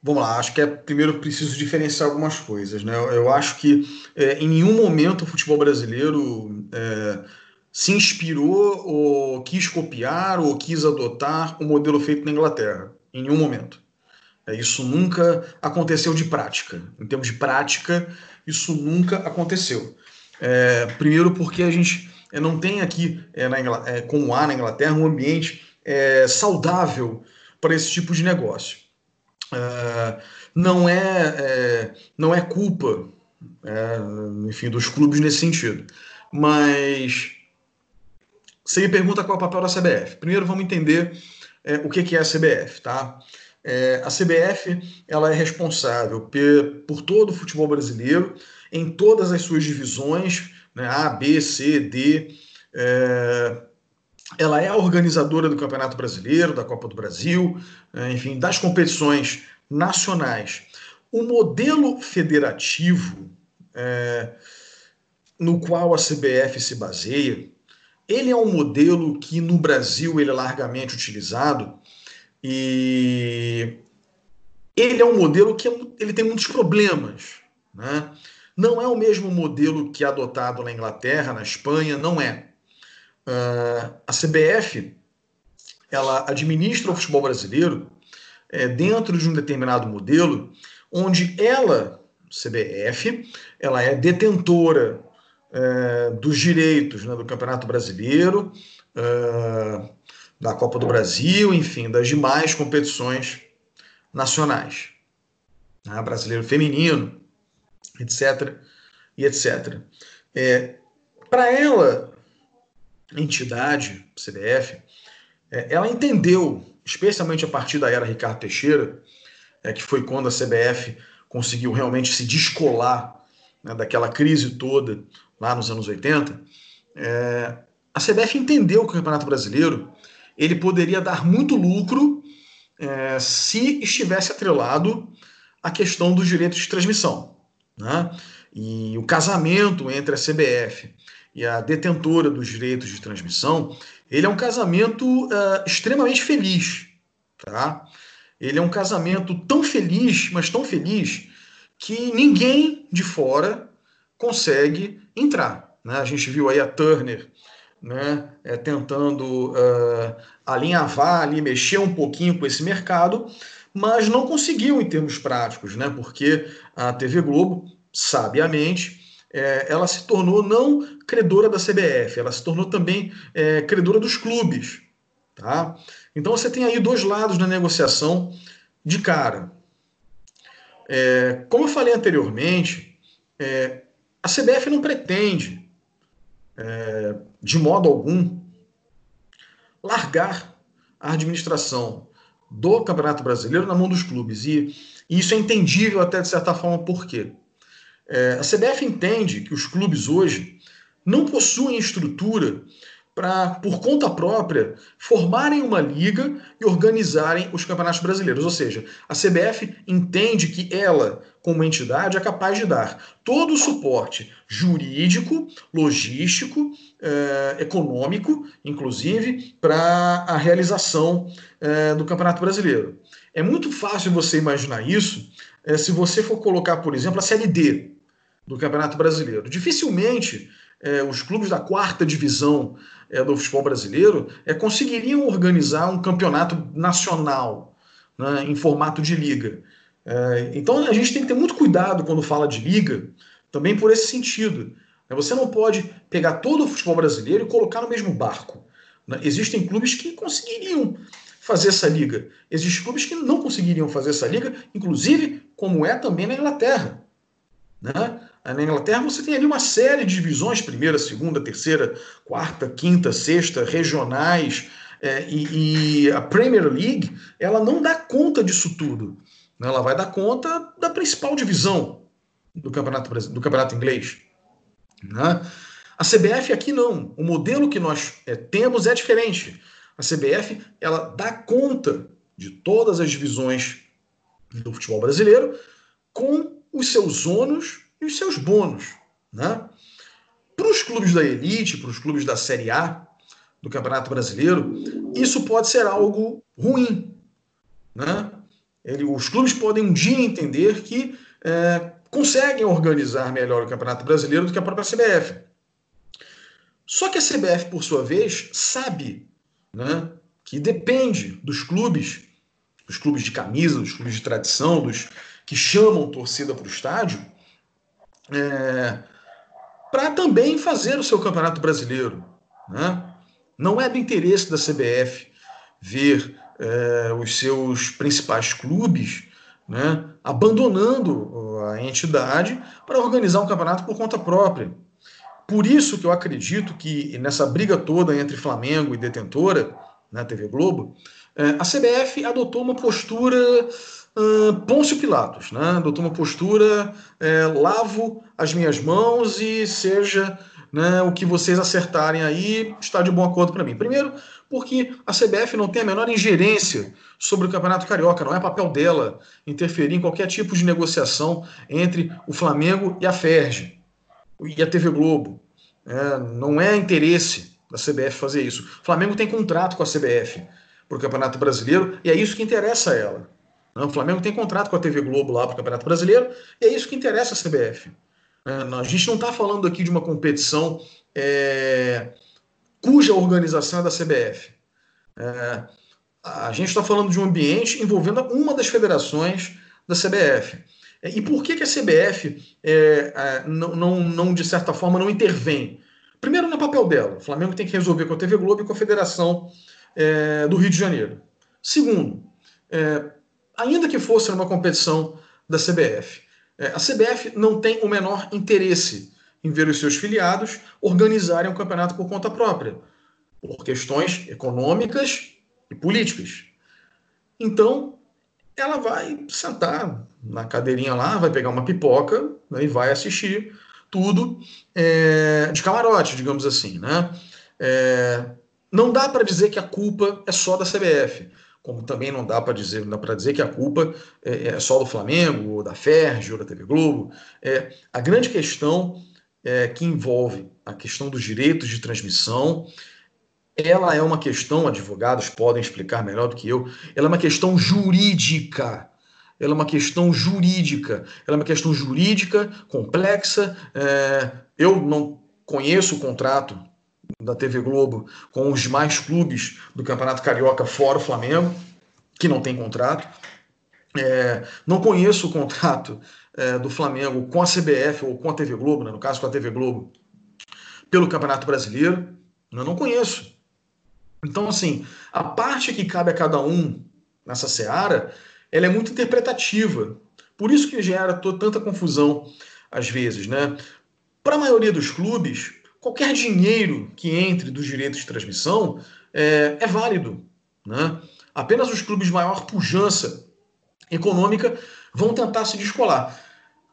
Vamos lá, acho que é primeiro preciso diferenciar algumas coisas. Né? Eu, eu acho que é, em nenhum momento o futebol brasileiro é, se inspirou ou quis copiar ou quis adotar o modelo feito na Inglaterra. Em nenhum momento. É, isso nunca aconteceu de prática. Em termos de prática, isso nunca aconteceu. É, primeiro porque a gente é, não tem aqui, é, na é, como há na Inglaterra, um ambiente saudável para esse tipo de negócio. É, não é, é, não é culpa, é, enfim, dos clubes nesse sentido. Mas você me pergunta qual é o papel da CBF. Primeiro vamos entender é, o que, que é a CBF, tá? É, a CBF ela é responsável por, por todo o futebol brasileiro em todas as suas divisões, né, A, B, C, D. É, ela é a organizadora do Campeonato Brasileiro, da Copa do Brasil, né, enfim, das competições nacionais. O modelo federativo é, no qual a CBF se baseia, ele é um modelo que no Brasil ele é largamente utilizado e ele é um modelo que é ele tem muitos problemas. Né? Não é o mesmo modelo que é adotado na Inglaterra, na Espanha, não é. Uh, a CBF ela administra o futebol brasileiro é, dentro de um determinado modelo, onde ela, CBF, ela é detentora é, dos direitos né, do Campeonato Brasileiro, é, da Copa do Brasil, enfim, das demais competições nacionais. Né, brasileiro feminino, etc. e etc. É, Para ela, entidade, CBF, é, ela entendeu, especialmente a partir da era Ricardo Teixeira, é, que foi quando a CBF conseguiu realmente se descolar né, daquela crise toda lá nos anos 80, é, a CBF entendeu que o Campeonato Brasileiro ele poderia dar muito lucro é, se estivesse atrelado à questão dos direitos de transmissão. Né? E o casamento entre a CBF e a detentora dos direitos de transmissão, ele é um casamento uh, extremamente feliz, tá? Ele é um casamento tão feliz, mas tão feliz, que ninguém de fora consegue entrar. Né? A gente viu aí a Turner né, é, tentando uh, alinhavar ali, mexer um pouquinho com esse mercado, mas não conseguiu em termos práticos, né? Porque a TV Globo, sabiamente, é, ela se tornou não credora da CBF, ela se tornou também é, credora dos clubes. Tá? Então você tem aí dois lados na negociação de cara. É, como eu falei anteriormente, é, a CBF não pretende é, de modo algum, largar a administração do Campeonato Brasileiro na mão dos clubes. E, e isso é entendível até de certa forma por quê? É, a CBF entende que os clubes hoje não possuem estrutura para, por conta própria, formarem uma liga e organizarem os campeonatos brasileiros. Ou seja, a CBF entende que ela, como entidade, é capaz de dar todo o suporte jurídico, logístico, eh, econômico, inclusive, para a realização eh, do Campeonato Brasileiro. É muito fácil você imaginar isso eh, se você for colocar, por exemplo, a Série D do Campeonato Brasileiro. Dificilmente os clubes da quarta divisão é, do futebol brasileiro é, conseguiriam organizar um campeonato nacional né, em formato de liga. É, então a gente tem que ter muito cuidado quando fala de liga, também por esse sentido. Né. Você não pode pegar todo o futebol brasileiro e colocar no mesmo barco. Né. Existem clubes que conseguiriam fazer essa liga. Existem clubes que não conseguiriam fazer essa liga, inclusive como é também na Inglaterra. Né? Na Inglaterra você tem ali uma série de divisões, primeira, segunda, terceira, quarta, quinta, sexta, regionais, é, e, e, a Premier League ela não dá conta disso tudo. Né? Ela vai dar conta da principal divisão do campeonato, do campeonato inglês. Né? A CBF aqui não. O modelo que nós é, temos é diferente. A CBF ela dá conta de todas as divisões do futebol brasileiro com os seus ônus e os seus bônus. Né? Para os clubes da elite, para os clubes da Série A do Campeonato Brasileiro, isso pode ser algo ruim. Né? Ele, os clubes podem um dia entender que é, conseguem organizar melhor o Campeonato Brasileiro do que a própria CBF. Só que a CBF, por sua vez, sabe né, que depende dos clubes, dos clubes de camisa, dos clubes de tradição, dos que chamam torcida para o estádio, é, para também fazer o seu campeonato brasileiro. Né? Não é do interesse da CBF ver é, os seus principais clubes né, abandonando a entidade para organizar um campeonato por conta própria. Por isso que eu acredito que nessa briga toda entre Flamengo e detentora, na né, TV Globo, é, a CBF adotou uma postura Pôncio Pilatos, né? adotou uma postura é, lavo as minhas mãos e seja né, o que vocês acertarem aí está de bom acordo para mim. Primeiro, porque a CBF não tem a menor ingerência sobre o Campeonato Carioca, não é papel dela interferir em qualquer tipo de negociação entre o Flamengo e a Ferge e a TV Globo. É, não é interesse da CBF fazer isso. O Flamengo tem contrato com a CBF para o Campeonato Brasileiro e é isso que interessa a ela. O Flamengo tem contrato com a TV Globo lá para o Campeonato Brasileiro e é isso que interessa a CBF. É, a gente não está falando aqui de uma competição é, cuja organização é da CBF. É, a gente está falando de um ambiente envolvendo uma das federações da CBF. É, e por que, que a CBF é, é, não, não, não, de certa forma, não intervém? Primeiro, no papel dela. O Flamengo tem que resolver com a TV Globo e com a Federação é, do Rio de Janeiro. Segundo, ainda que fosse numa competição da CBF. É, a CBF não tem o menor interesse em ver os seus filiados organizarem um campeonato por conta própria, por questões econômicas e políticas. Então, ela vai sentar na cadeirinha lá, vai pegar uma pipoca né, e vai assistir tudo é, de camarote, digamos assim. Né? É, não dá para dizer que a culpa é só da CBF como também não dá para dizer, para dizer que a culpa é, é, só do Flamengo, ou da Ferg, ou da TV Globo. É, a grande questão é, que envolve a questão dos direitos de transmissão, ela é uma questão, advogados podem explicar melhor do que eu, ela é uma questão jurídica. Ela é uma questão jurídica. Ela é uma questão jurídica complexa. É, eu não conheço o contrato da TV Globo com os demais clubes do Campeonato Carioca fora o Flamengo, que não tem contrato. É, não conheço o contrato é, do Flamengo com a CBF ou com a TV Globo, né, no caso com a TV Globo, pelo Campeonato Brasileiro. Eu não conheço. Então, assim, a parte que cabe a cada um nessa seara, ela é muito interpretativa. Por isso que gera tanta confusão às vezes, né? Para a maioria dos clubes, qualquer dinheiro que entre dos direitos de transmissão é, é válido. Né? Apenas os clubes de maior pujança econômica vão tentar se descolar.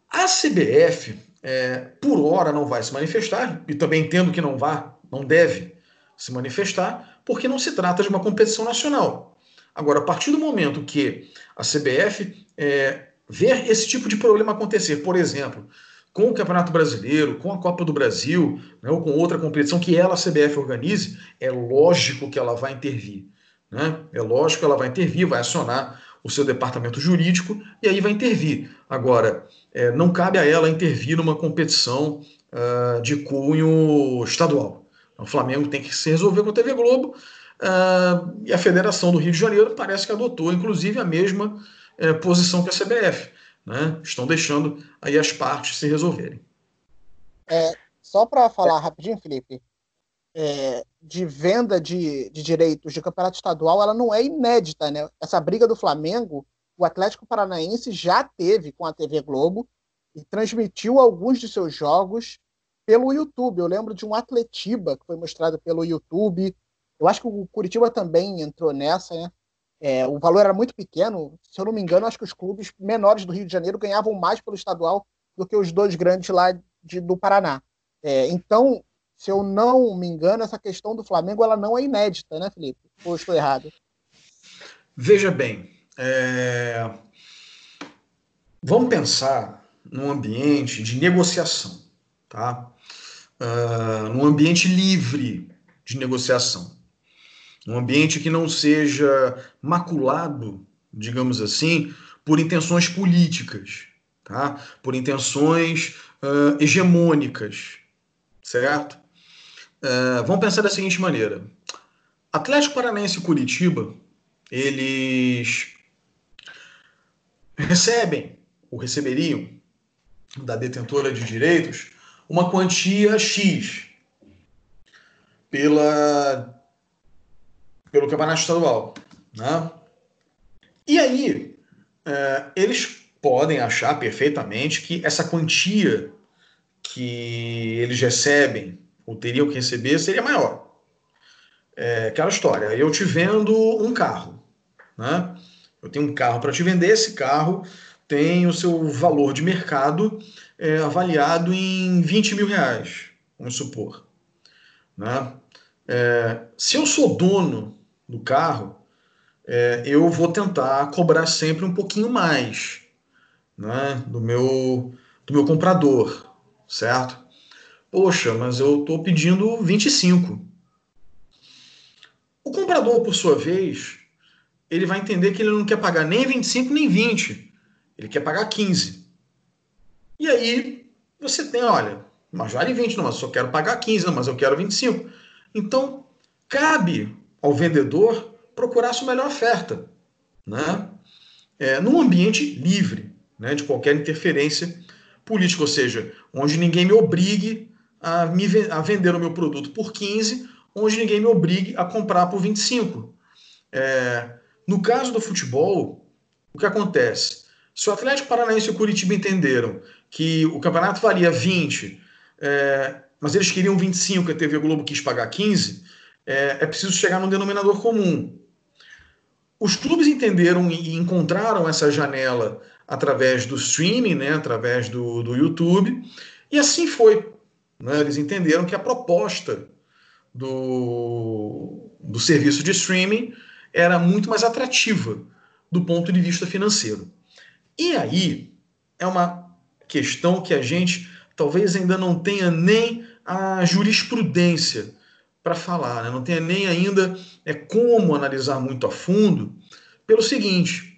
A CBF, é, por hora, não vai se manifestar, e também entendo que não vá, não deve se manifestar, porque não se trata de uma competição nacional. Agora, a partir do momento que a CBF é, ver esse tipo de problema acontecer, por exemplo, com o Campeonato Brasileiro, com a Copa do Brasil, né, ou com outra competição que ela, a CBF, organize, é lógico que ela vai intervir. Né? É lógico que ela vai intervir, vai acionar o seu departamento jurídico e aí vai intervir. Agora, é, não cabe a ela intervir numa competição uh, de cunho estadual. O Flamengo tem que se resolver com a TV Globo uh, e a Federação do Rio de Janeiro parece que adotou, inclusive, a mesma uh, posição que a CBF. Né? Estão deixando aí as partes se resolverem.
É, só para falar rapidinho, Felipe, é, de venda de, de direitos de campeonato estadual, ela não é inédita, né? Essa briga do Flamengo, o Atlético Paranaense já teve com a TV Globo e transmitiu alguns de seus jogos pelo YouTube. Eu lembro de um Atletiba que foi mostrado pelo YouTube. Eu acho que o Curitiba também entrou nessa, né? É, o valor era muito pequeno. Se eu não me engano, acho que os clubes menores do Rio de Janeiro ganhavam mais pelo estadual do que os dois grandes lá de, do Paraná. É, então, se eu não me engano, essa questão do Flamengo ela não é inédita, né, Felipe? Ou estou errado?
Veja bem, é... vamos pensar num ambiente de negociação, tá? Uh, num ambiente livre de negociação um ambiente que não seja maculado, digamos assim, por intenções políticas, tá? por intenções uh, hegemônicas, certo? Uh, vamos pensar da seguinte maneira: Atlético Paranaense e Curitiba, eles recebem ou receberiam da detentora de direitos uma quantia X pela pelo campeonato estadual. Né? E aí, é, eles podem achar perfeitamente que essa quantia que eles recebem, ou teriam que receber, seria maior. É aquela história, eu te vendo um carro, né? Eu tenho um carro para te vender, esse carro tem o seu valor de mercado é, avaliado em 20 mil reais, vamos supor. Né? É, se eu sou dono do carro, é, eu vou tentar cobrar sempre um pouquinho mais né, do, meu, do meu comprador, certo? Poxa, mas eu estou pedindo 25. O comprador, por sua vez, ele vai entender que ele não quer pagar nem 25 nem 20. Ele quer pagar 15. E aí você tem, olha, mas vale 20, não, mas eu só quero pagar 15, não, mas eu quero 25. Então, cabe ao vendedor procurar sua melhor oferta, né? É, num ambiente livre né, de qualquer interferência política, ou seja, onde ninguém me obrigue a, me, a vender o meu produto por 15, onde ninguém me obrigue a comprar por 25. É, no caso do futebol, o que acontece? Se o Atlético Paranaense e o Curitiba entenderam que o campeonato valia 20, é, mas eles queriam 25 e a TV Globo quis pagar 15, é, é preciso chegar num denominador comum. Os clubes entenderam e encontraram essa janela através do streaming, né, através do, do YouTube, e assim foi. Né? Eles entenderam que a proposta do, do serviço de streaming era muito mais atrativa do ponto de vista financeiro. E aí é uma questão que a gente talvez ainda não tenha nem a jurisprudência para falar, né? não tenha nem ainda é, como analisar muito a fundo, pelo seguinte,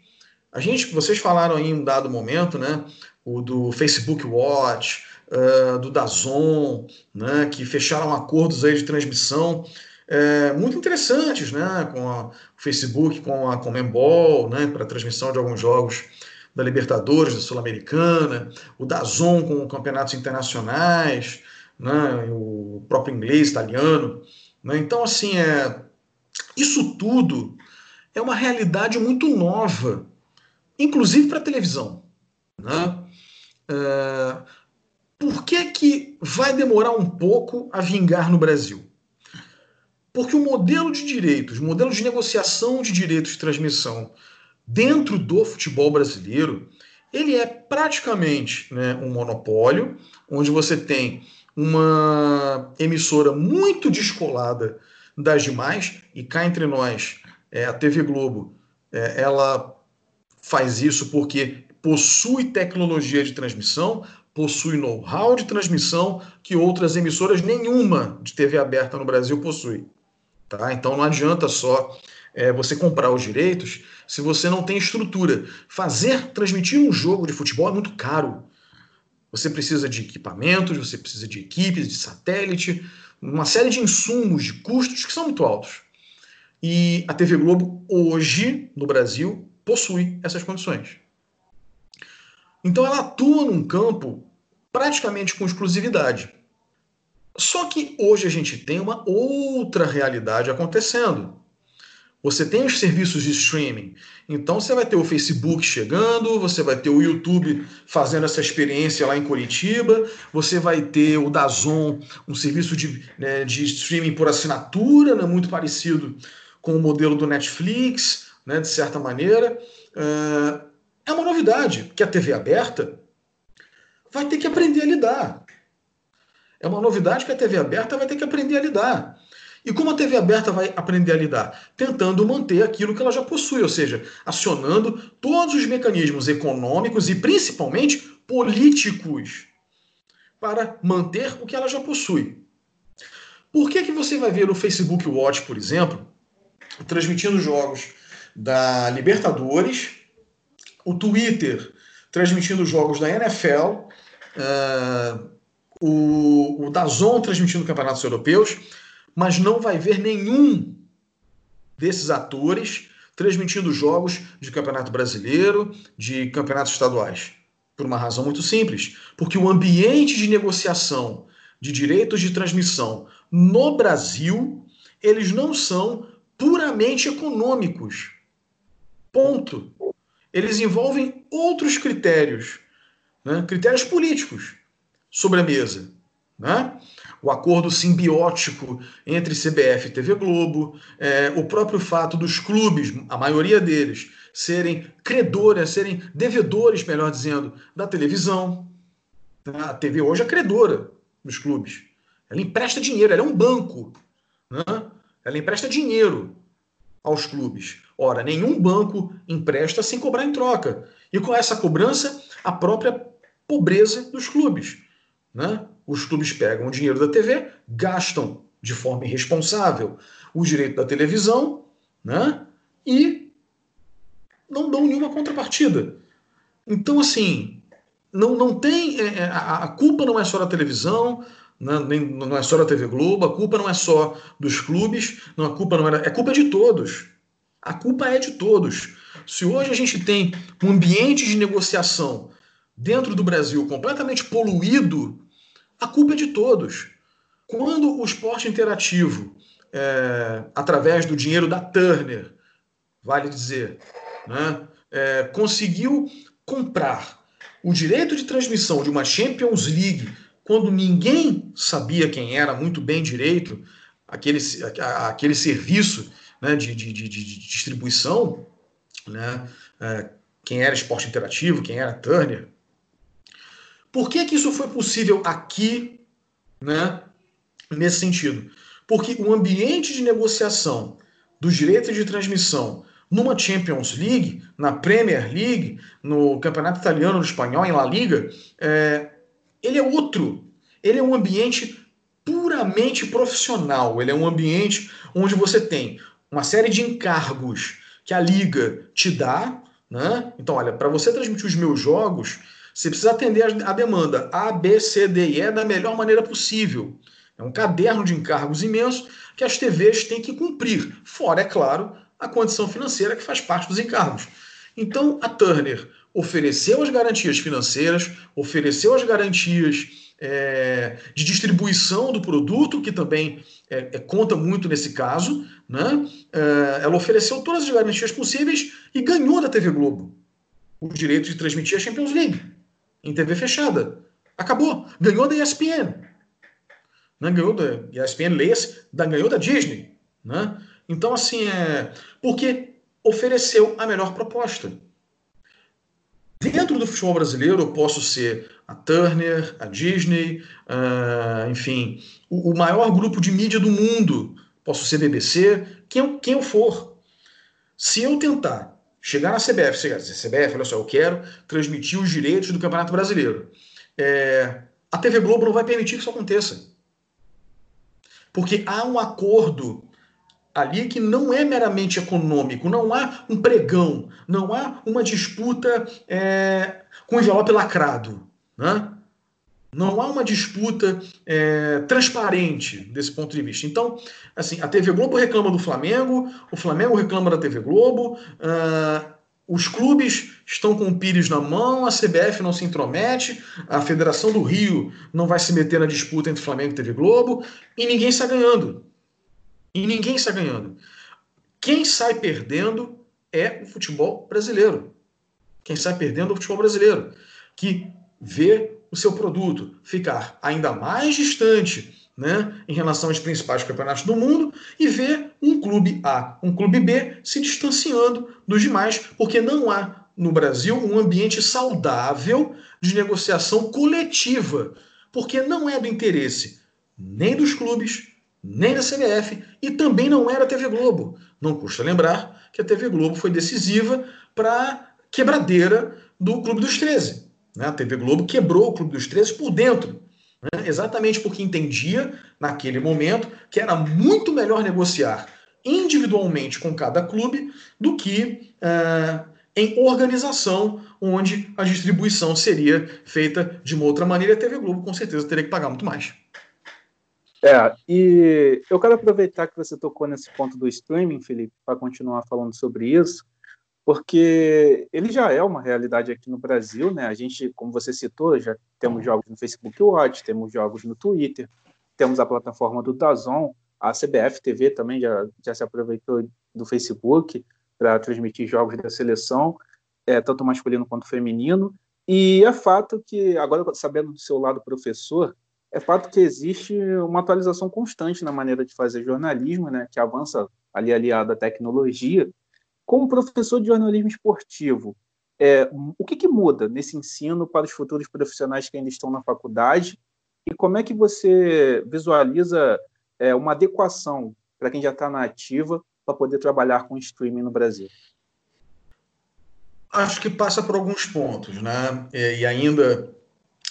a gente, vocês falaram aí em um dado momento, né, o do Facebook Watch, uh, do Dazon, né, que fecharam acordos aí de transmissão é, muito interessantes, né, com a, o Facebook, com a Comembol, né, para transmissão de alguns jogos da Libertadores, da Sul-Americana, o Dazon com campeonatos internacionais, né, o próprio inglês, italiano. Né? Então, assim, é, isso tudo é uma realidade muito nova, inclusive para a televisão. Né? É, por que, que vai demorar um pouco a vingar no Brasil? Porque o modelo de direitos, o modelo de negociação de direitos de transmissão dentro do futebol brasileiro, ele é praticamente né, um monopólio, onde você tem uma emissora muito descolada das demais, e cá entre nós, é, a TV Globo, é, ela faz isso porque possui tecnologia de transmissão, possui know-how de transmissão que outras emissoras nenhuma de TV aberta no Brasil possui. Tá? Então não adianta só é, você comprar os direitos se você não tem estrutura. Fazer, transmitir um jogo de futebol é muito caro. Você precisa de equipamentos, você precisa de equipes, de satélite, uma série de insumos, de custos que são muito altos. E a TV Globo, hoje, no Brasil, possui essas condições. Então ela atua num campo praticamente com exclusividade. Só que hoje a gente tem uma outra realidade acontecendo. Você tem os serviços de streaming. Então você vai ter o Facebook chegando, você vai ter o YouTube fazendo essa experiência lá em Curitiba, você vai ter o Dazon, um serviço de, né, de streaming por assinatura, né, muito parecido com o modelo do Netflix, né, de certa maneira. É uma novidade que a TV aberta vai ter que aprender a lidar. É uma novidade que a TV aberta vai ter que aprender a lidar. E como a TV aberta vai aprender a lidar? Tentando manter aquilo que ela já possui, ou seja, acionando todos os mecanismos econômicos e principalmente políticos para manter o que ela já possui. Por que, que você vai ver no Facebook Watch, por exemplo, transmitindo jogos da Libertadores, o Twitter transmitindo jogos da NFL, uh, eh, o, o Dazon transmitindo campeonatos europeus, mas não vai ver nenhum desses atores transmitindo jogos de Campeonato Brasileiro, de campeonatos estaduais. Por uma razão muito simples, porque o ambiente de negociação de direitos de transmissão no Brasil, eles não são puramente econômicos. Ponto. Eles envolvem outros critérios, né? critérios políticos sobre a mesa. Né? O acordo simbiótico entre CBF e TV Globo, é, o próprio fato dos clubes, a maioria deles, serem credores, serem devedores, melhor dizendo, da televisão. A TV hoje é credora dos clubes. Ela empresta dinheiro, ela é um banco. Né? Ela empresta dinheiro aos clubes. Ora, nenhum banco empresta sem cobrar em troca. E com essa cobrança, a própria pobreza dos clubes. Né? Os clubes pegam o dinheiro da TV, gastam de forma irresponsável o direito da televisão né? e não dão nenhuma contrapartida. Então, assim, não, não tem. É, é a, a, culpa não é só da televisão, né? nem, não é só da TV Globo, a culpa não é só dos clubes, não, a culpa não é. É culpa de todos. A culpa é de todos. Se hoje a gente tem um ambiente de negociação dentro do Brasil completamente poluído a culpa é de todos. Quando o esporte interativo, é, através do dinheiro da Turner, vale dizer, né, é, conseguiu comprar o direito de transmissão de uma Champions League quando ninguém sabia quem era muito bem direito aquele, aquele serviço né, de, de, de, de, distribuição, né, é, quem era esporte interativo, quem era Turner, por que, que isso foi possível aqui, né, nesse sentido? Porque o ambiente de negociação dos direitos de transmissão numa Champions League, na Premier League, no Campeonato Italiano, no Espanhol, em La Liga, é, ele é outro. Ele é um ambiente puramente profissional. Ele é um ambiente onde você tem uma série de encargos que a liga te dá. Né? Então, olha, para você transmitir os meus jogos, você precisa atender a demanda A, B, C, D e E da melhor maneira possível. É um caderno de encargos imenso que as TVs têm que cumprir, fora, é claro, a condição financeira que faz parte dos encargos. Então, a Turner ofereceu as garantias financeiras, ofereceu as garantias é, de distribuição do produto, que também é, é, conta muito nesse caso. Né? É, ela ofereceu todas as garantias possíveis e ganhou da TV Globo o direito de transmitir a Champions League em TV fechada. Acabou. Ganhou da ESPN. Né? Ganhou da ESPN, leia-se, ganhou da Disney. Né? Então, assim, é. Porque ofereceu a melhor proposta. Dentro do futebol brasileiro, eu posso ser a Turner, a Disney, uh, enfim, o, o, maior grupo de mídia do mundo. Posso ser BBC, quem, quem eu for. Se eu tentar chegar na CBF, chegar CBF, olha só, eu quero transmitir os direitos do Campeonato Brasileiro. É, a TV Globo não vai permitir que isso aconteça. Porque há um acordo ali que não é meramente econômico, não há um pregão, não há uma disputa é, com envelope lacrado. Né? Não há uma disputa é, transparente desse ponto de vista. Então, assim, a TV Globo reclama do Flamengo, o Flamengo reclama da TV Globo, uh, os clubes estão com o Pires na mão, a CBF não se intromete, a Federação do Rio não vai se meter na disputa entre Flamengo e TV Globo, e ninguém está ganhando. E ninguém está ganhando. Quem sai perdendo é o futebol brasileiro. Quem sai perdendo é o futebol brasileiro, que vê o seu produto ficar ainda mais distante né, em relação aos principais campeonatos do mundo e vê um clube A, um clube B se distanciando dos demais, porque não há no Brasil um ambiente saudável de negociação coletiva, porque não é do interesse nem dos clubes, nem da CBF e também não era a TV Globo. Não custa lembrar que a TV Globo foi decisiva para a quebradeira do Clube dos 13. Né? A TV Globo quebrou o Clube dos 13 por dentro, né? exatamente porque entendia, naquele momento, que era muito melhor negociar individualmente com cada clube do que uh, em organização, onde a distribuição seria feita de uma outra maneira. A TV Globo, com certeza, teria que pagar muito mais.
É, e eu quero aproveitar que você tocou nesse ponto do streaming, Felipe, para continuar falando sobre isso, porque ele já é uma realidade aqui no Brasil, né? A gente, como você citou, já temos jogos no Facebook Watch, temos jogos no Twitter, temos a plataforma do Dazon, a CBF TV também já, já se aproveitou do Facebook para transmitir jogos da seleção, é, tanto masculino quanto feminino. E é fato que, agora sabendo do seu lado professor, é fato que existe uma atualização constante na maneira de fazer jornalismo, né, que avança ali aliado à tecnologia. Como professor de jornalismo esportivo, é, o que, que, muda nesse ensino para os futuros profissionais que ainda estão na faculdade e como é que você visualiza é, uma adequação para quem já está na ativa para poder trabalhar com streaming no Brasil?
Acho que passa por alguns pontos, né? E ainda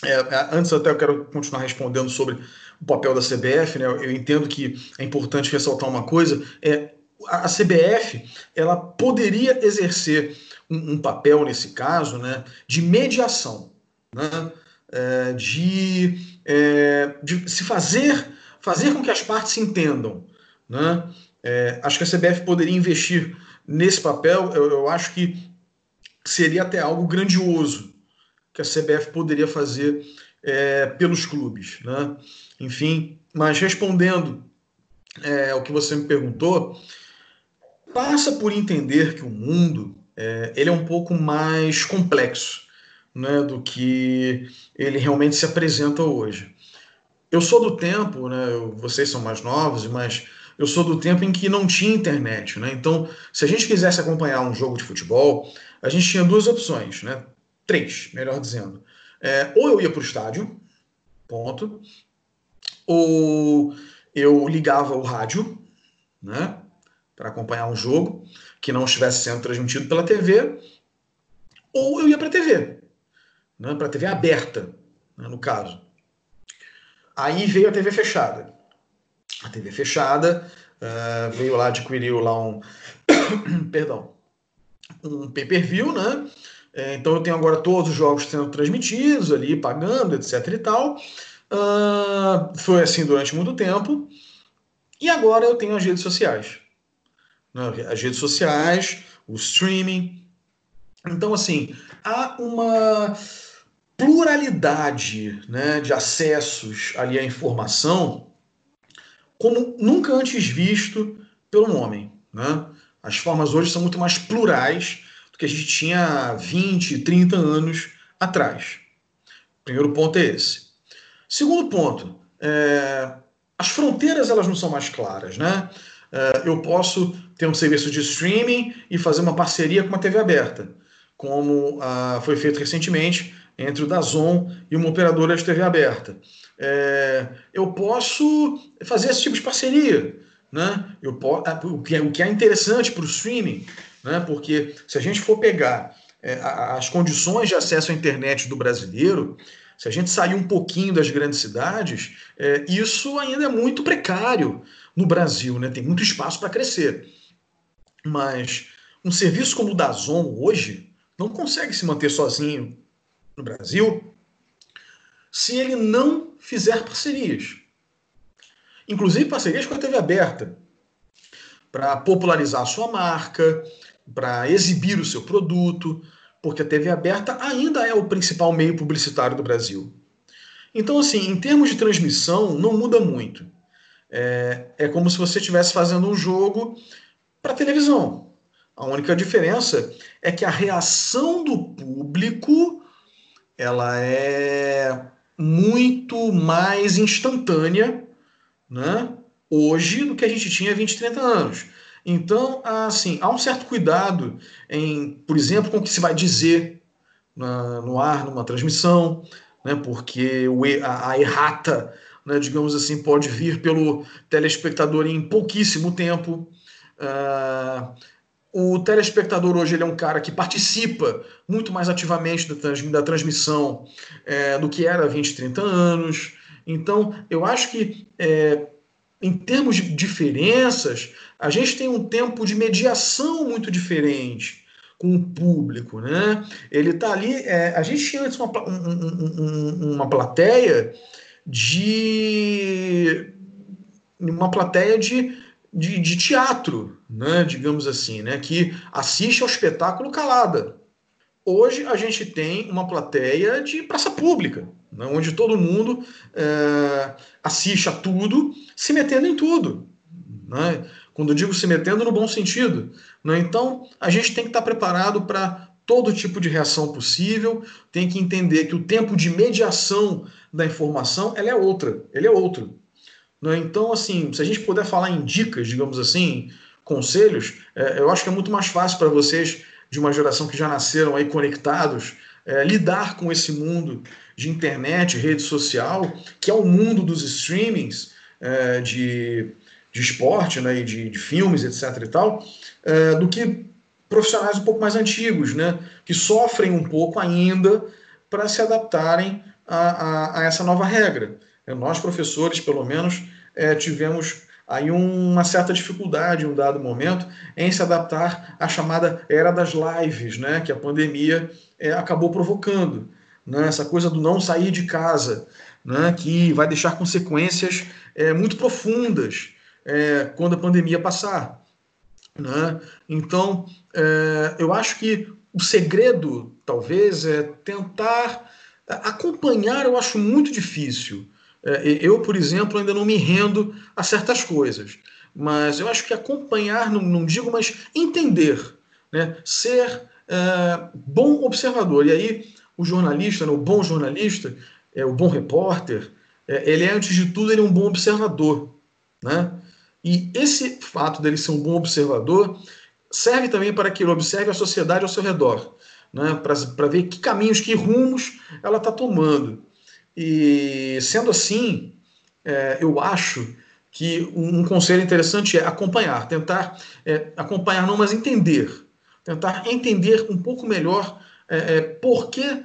é, é, antes até eu quero continuar respondendo sobre o papel da CBF, né? Eu entendo que é importante ressaltar uma coisa, é a CBF ela poderia exercer um, um papel nesse caso, né, de mediação, né, é, de, é, de se fazer fazer com que as partes se entendam, né? É, acho que a CBF poderia investir nesse papel. Eu, eu acho que seria até algo grandioso, que a CBF poderia fazer é, pelos clubes. Né? Enfim, mas respondendo é, ao que você me perguntou, passa por entender que o mundo é, ele é um pouco mais complexo né, do que ele realmente se apresenta hoje. Eu sou do tempo, né, vocês são mais novos, mas eu sou do tempo em que não tinha internet. Né? Então, se a gente quisesse acompanhar um jogo de futebol, a gente tinha duas opções. Né? Três, melhor dizendo. É, ou eu ia para o estádio, ponto. Ou eu ligava o rádio, né? Para acompanhar um jogo que não estivesse sendo transmitido pela TV. Ou eu ia para a TV, né? para a TV aberta, né, no caso. Aí veio a TV fechada. A TV fechada uh, veio lá, adquiriu lá um. perdão. Um pay-per-view, né? É, então eu tenho agora todos os jogos sendo transmitidos ali, pagando, etc e tal. Uh, foi assim durante muito tempo. E agora eu tenho as redes sociais. Né? As redes sociais, o streaming. Então, assim, há uma pluralidade né, de acessos ali à informação como nunca antes visto pelo homem. Né? As formas hoje são muito mais plurais do que a gente tinha 20, 30 anos atrás. Primeiro ponto é esse. Segundo ponto, é, as fronteiras elas não são mais claras, né? É, eu posso ter um serviço de streaming e fazer uma parceria com uma TV aberta, como ah, foi feito recentemente entre o Dazon e uma operadora de TV aberta. É, eu posso fazer esse tipo de parceria. Né? Eu, o, que é, o que é interessante para o streaming, né? porque se a gente for pegar é, as condições de acesso à internet do brasileiro, se a gente sair um pouquinho das grandes cidades, isso ainda é muito precário no Brasil, né? tem muito espaço para crescer. Mas um serviço como o Dazon hoje não consegue se manter sozinho no Brasil se ele não fizer parcerias. Inclusive parcerias com a TV aberta, para popularizar a sua marca, para exibir o seu produto, porque a TV aberta ainda é o principal meio publicitário do Brasil. Então, assim, em termos de transmissão, não muda muito. É, é como se você estivesse fazendo um jogo para televisão. A única diferença é que a reação do público ela é muito mais instantânea né, hoje do que a gente tinha há 20, 30 anos. Então, assim, há um certo cuidado em, por exemplo, com o que se vai dizer na, no ar, numa transmissão, né, porque a, a errata, né, digamos assim, pode vir pelo telespectador em pouquíssimo tempo. Uh, o telespectador hoje ele é um cara que participa muito mais ativamente da, trans, da transmissão é, do que era há 20, 30 anos. Então, eu acho que, é, em termos de diferenças, a gente tem um tempo de mediação muito diferente com o público. Né? Ele está ali. É, a gente tinha antes uma, um, um, uma plateia de. uma plateia de de, de teatro, né, digamos assim, né, que assiste ao espetáculo calada. Hoje a gente tem uma plateia de praça pública, né, onde todo mundo é, assiste a tudo, se metendo em tudo. Né? Quando eu digo se metendo no bom sentido. Né? Então a gente tem que estar preparado para todo tipo de reação possível, tem que entender que o tempo de mediação da informação ela é outra, ele é outro. Né? Então, assim, se a gente puder falar em dicas, digamos assim, conselhos, é, eu acho que é muito mais fácil para vocês, de uma geração que já nasceram aí conectados, é, lidar com esse mundo de internet, rede social, que é o mundo dos streamings é, de, de esporte, né, e de, de filmes, etc. e tal, é, do que profissionais um pouco mais antigos, né, que sofrem um pouco ainda para se adaptarem a, a, a essa nova regra. Nós, professores, pelo menos, é, tivemos aí uma certa dificuldade em um dado momento em se adaptar à chamada era das lives, né, que a pandemia é, acabou provocando. Né, essa coisa do não sair de casa, né, que vai deixar consequências é, muito profundas é, quando a pandemia passar. Né? Então, é, eu acho que o segredo, talvez, é tentar acompanhar, eu acho muito difícil. É, eu, por exemplo, ainda não me rendo a certas coisas, mas eu acho que acompanhar, não, não digo, mas entender, né? ser é, bom observador. E aí, o jornalista, né, o bom jornalista, é, o bom repórter, é, ele é, antes de tudo, ele é um bom observador. Né? E esse fato dele ser um bom observador serve também para que ele observe a sociedade ao seu redor, né? para ver que caminhos, que rumos ela está tomando. E sendo assim, é, eu acho que um, conselho interessante é acompanhar, tentar é, acompanhar não, mas entender, tentar entender um pouco melhor é, é por que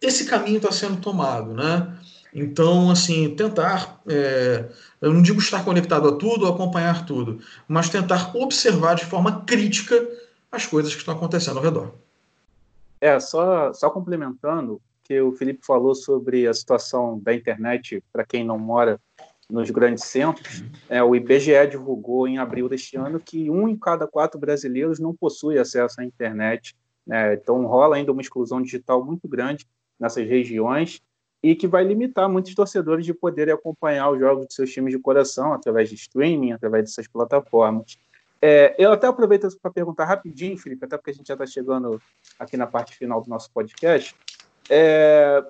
esse caminho está sendo tomado, né? Então, assim, tentar, é, eu não digo estar conectado a tudo acompanhar tudo, mas tentar observar de forma crítica as coisas que estão acontecendo ao redor.
É, só, só complementando, que o Felipe falou sobre a situação da internet para quem não mora nos grandes centros. É, o IBGE divulgou em abril deste ano que um em cada quatro brasileiros não possui acesso à internet. Né? Então rola ainda uma exclusão digital muito grande nessas regiões e que vai limitar muitos torcedores de poderem acompanhar os jogos de seus times de coração através de streaming, através dessas plataformas. É, eu até aproveito para perguntar rapidinho, Felipe, até porque a gente já está chegando aqui na parte final do nosso podcast. É,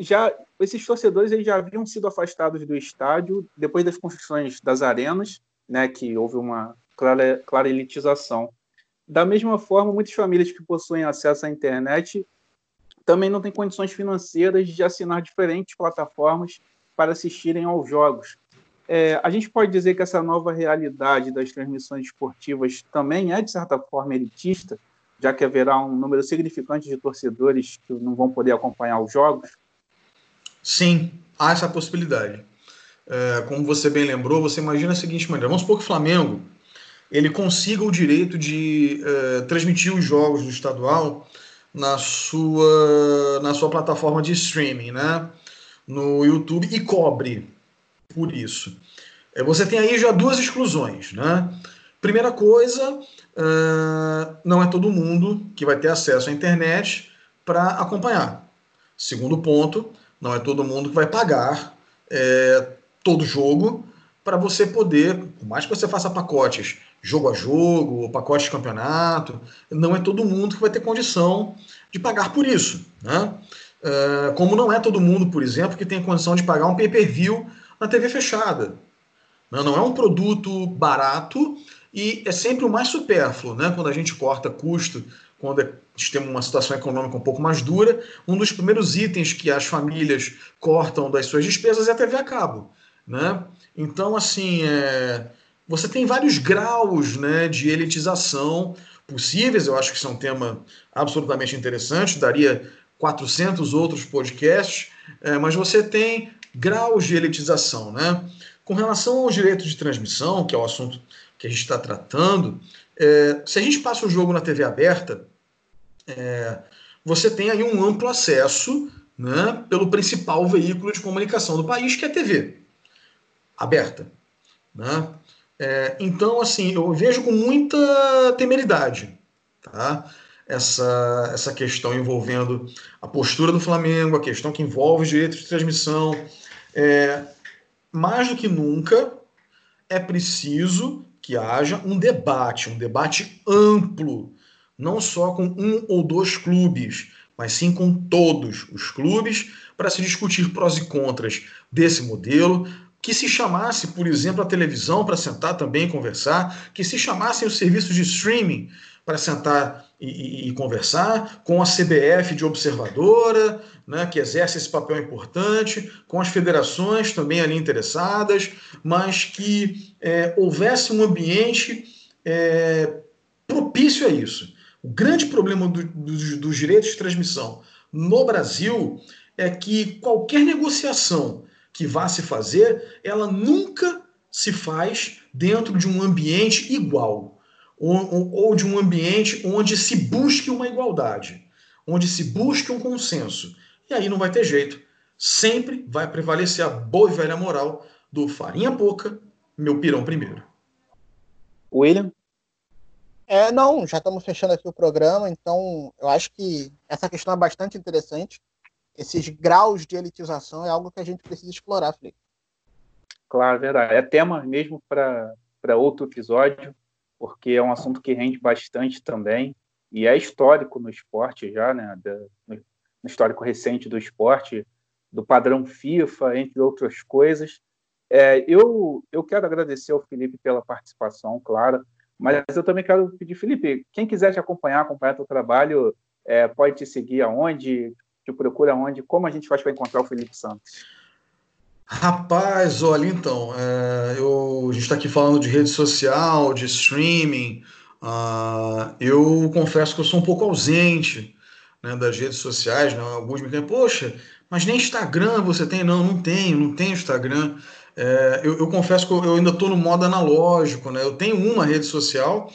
já esses torcedores eles já haviam sido afastados do estádio depois das construções das arenas, né, que houve uma clara, clara elitização. Da mesma forma, muitas famílias que possuem acesso à internet também não têm condições financeiras de assinar diferentes plataformas para assistirem aos jogos. É, a gente pode dizer que essa nova realidade das transmissões esportivas também é, de certa forma, elitista, já que haverá um número significante de torcedores que não vão poder acompanhar os jogos?
Sim, há essa possibilidade. É, como você bem lembrou, você imagina a seguinte maneira: vamos supor que o Flamengo ele consiga o direito de é, transmitir os jogos do estadual na sua, na sua plataforma de streaming, né? no YouTube e cobre por isso. É, você tem aí já duas exclusões. Né? Primeira coisa, uh, não é todo mundo que vai ter acesso à internet para acompanhar. Segundo ponto, não é todo mundo que vai pagar é, todo jogo para você poder, por mais que você faça pacotes jogo a jogo, pacotes de campeonato, não é todo mundo que vai ter condição de pagar por isso. Né? Uh, como não é todo mundo, por exemplo, que tem condição de pagar um pay-per-view na TV fechada. Não, não é um produto barato e é sempre o mais supérfluo, né? Quando a gente corta custo, quando a gente tem uma situação econômica um pouco mais dura, um dos primeiros itens que as famílias cortam das suas despesas é a TV a cabo, né? Então, assim, é... você tem vários graus né, de elitização possíveis. Eu acho que isso é um tema absolutamente interessante, daria 400 outros podcasts, é, mas você tem graus de elitização. Né? Com relação aos direitos de transmissão, que é o assunto que a gente está tratando, é, se a gente passa o jogo na TV aberta, é, você tem aí um amplo acesso né, pelo principal veículo de comunicação do país, que é a TV aberta. Né? É, então, assim, eu vejo com muita temeridade. Tá? essa, essa questão envolvendo a postura do Flamengo, a questão que envolve os direitos de transmissão. É, mais do que nunca, é preciso que haja um debate, um debate amplo, não só com um ou dois clubes, mas sim com todos os clubes, para se discutir prós e contras desse modelo, que se chamasse, por exemplo, a televisão para sentar também e conversar, que se chamassem os serviços de streaming para sentar e, e, conversar, com a CBF de observadora, né, que exerce esse papel importante, com as federações também ali interessadas, mas que é, houvesse um ambiente é, propício a isso. O grande problema do, do, dos direitos de transmissão no Brasil é que qualquer negociação que vá se fazer, ela nunca se faz dentro de um ambiente igual ou, ou de um ambiente onde se busque uma igualdade, onde se busque um consenso. E aí não vai ter jeito. Sempre vai prevalecer a boa e velha moral do farinha pouca, meu pirão primeiro.
William?
É, não, já estamos fechando aqui o programa, então eu acho que essa questão é bastante interessante. Esses graus de elitização é algo que a gente precisa explorar, Felipe.
Claro, verdade. É tema mesmo para outro episódio porque é um assunto que rende bastante também e é histórico no esporte já, né? no histórico recente do esporte, do padrão FIFA, entre outras coisas. É, eu, eu quero agradecer ao Felipe pela participação, claro, mas eu também quero pedir, Felipe, quem quiser te acompanhar, acompanhar teu trabalho, é, pode te seguir aonde, te procura aonde, como a gente faz para encontrar o Felipe Santos?
Rapaz, olha, então, é, eu, a gente está aqui falando de rede social, de streaming. Uh, eu confesso que eu sou um pouco ausente né, das redes sociais. Né? Alguns me dizem, poxa, mas nem Instagram você tem? Não, não tenho, não tenho Instagram. É, eu, eu, confesso que eu, ainda estou no modo analógico. Né? Eu tenho uma rede social,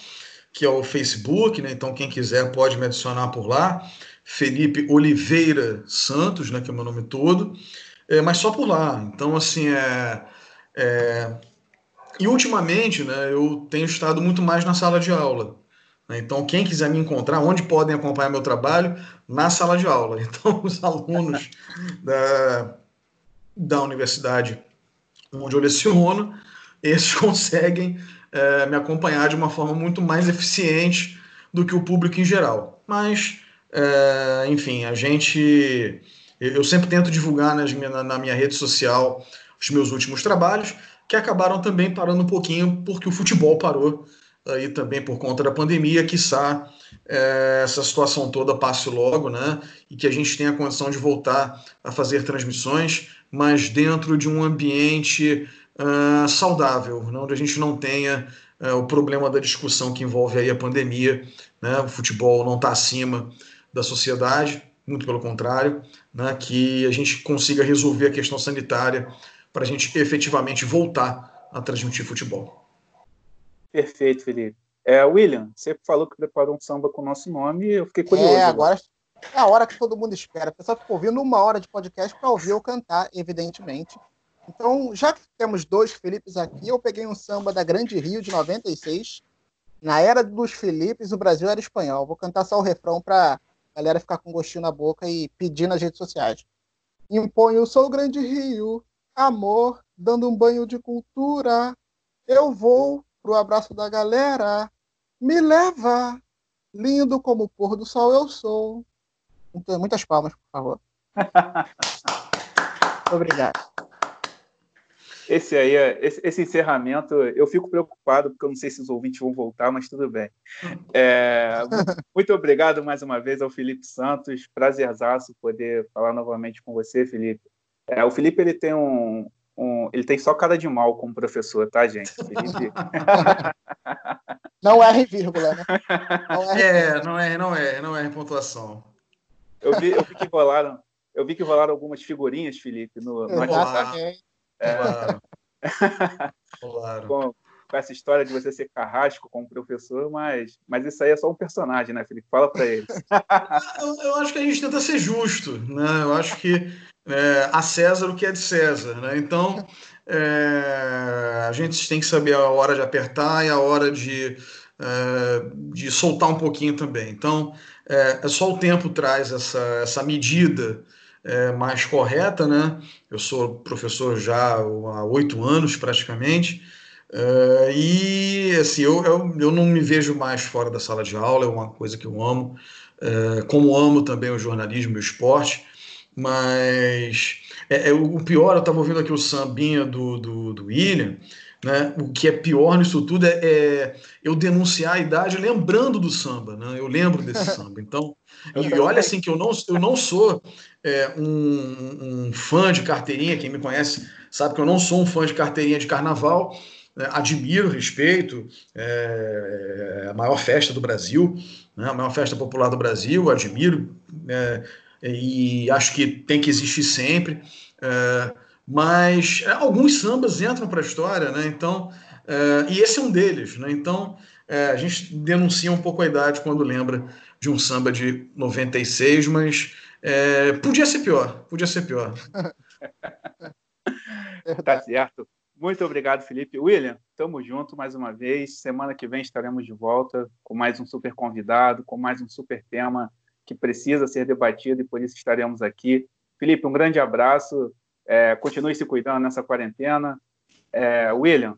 que é o Facebook, né? então quem quiser pode me adicionar por lá. Felipe Oliveira Santos, né, que é o meu nome todo é, mas só por lá. Então, assim, é, é, E ultimamente, né, eu tenho estado muito mais na sala de aula. Né? Então, quem quiser me encontrar, onde podem acompanhar meu trabalho? Na sala de aula. Então, os alunos da, da universidade onde eu leciono, esses conseguem é, me acompanhar de uma forma muito mais eficiente do que o público em geral. Mas, é, enfim, a gente Eu sempre tento divulgar nas minha, na minha rede social os meus últimos trabalhos, que acabaram também parando um pouquinho porque o futebol parou aí também por conta da pandemia, quiçá é, essa situação toda passe logo, né? E que a gente tenha a condição de voltar a fazer transmissões, mas dentro de um ambiente uh, saudável, né? onde a gente não tenha uh, o problema da discussão que envolve aí a pandemia, né? O futebol não está acima da sociedade, muito pelo contrário, né? Que a gente consiga resolver a questão sanitária para a gente efetivamente voltar a transmitir futebol.
Perfeito, Felipe. É, William, você falou que preparou um samba com o nosso nome eu fiquei curioso. É,
agora é a hora que todo mundo espera. O pessoal ficou ouvindo uma hora de podcast para ouvir eu cantar, evidentemente. Então, já que temos dois Filipes aqui, eu peguei um samba da Grande Rio de 96. Na era dos Filipes, o Brasil era espanhol. Vou cantar só o refrão para a galera ficar com gostinho na boca e pedir nas redes sociais. Imponho sou o Grande Rio, amor, dando um banho de cultura. Eu vou pro abraço da galera. Me leva, lindo como o pôr do sol eu sou. Muitas palmas, por favor. Obrigado.
Esse aí, esse, esse, encerramento, eu fico preocupado, porque eu não sei se os ouvintes vão voltar, mas tudo bem. É, muito obrigado mais uma vez ao Felipe Santos. Prazerzaço poder falar novamente com você, Felipe. É, o Felipe ele tem um, um, ele tem só cara de mal como professor, tá, gente?
não R vírgula, né?
Não é, não é, não é, não é pontuação.
Eu vi, eu vi que rolaram, eu vi que rolaram algumas figurinhas, Felipe, no, no WhatsApp. Claro. com, com, essa história de você ser carrasco como professor, mas, mas isso aí é só um personagem, né, Felipe? Fala para ele.
eu, eu, acho que a gente tenta ser justo, né? Eu acho que é, a César o que é de César. Né? Então, é, a gente tem que saber a hora de apertar e a hora de, é, de soltar um pouquinho também. Então, é, é só o tempo traz essa, essa medida é, mais correta. Né? Eu sou professor já há oito anos, praticamente. Uh, e assim, eu, eu, eu não me vejo mais fora da sala de aula, é uma coisa que eu amo, uh, como amo também o jornalismo e o esporte. Mas é, é, o pior, eu estava ouvindo aqui o sambinha do, do, do, William, né? O que é pior nisso tudo é, é, eu denunciar a idade lembrando do samba, né? Eu lembro desse samba. Então, e olha assim que eu não, eu não sou é, um, um, fã de carteirinha, quem me conhece sabe que eu não sou um fã de carteirinha de carnaval. Né? admiro, respeito, é, é, a maior festa do Brasil, né? a maior festa popular do Brasil, admiro, é, e acho que tem que existir sempre. É, mas é, alguns sambas entram para a história, né? Então, é, e esse é um deles, né? Então, é, a gente denuncia um pouco a idade quando lembra de um samba de 96, mas é, podia ser pior, podia ser pior.
tá certo. Muito obrigado, Felipe. William, estamos juntos mais uma vez. Semana que vem estaremos de volta com mais um super convidado, com mais um super tema que precisa ser debatido e por isso estaremos aqui. Felipe, um grande abraço. É, continue se cuidando nessa quarentena. É, William,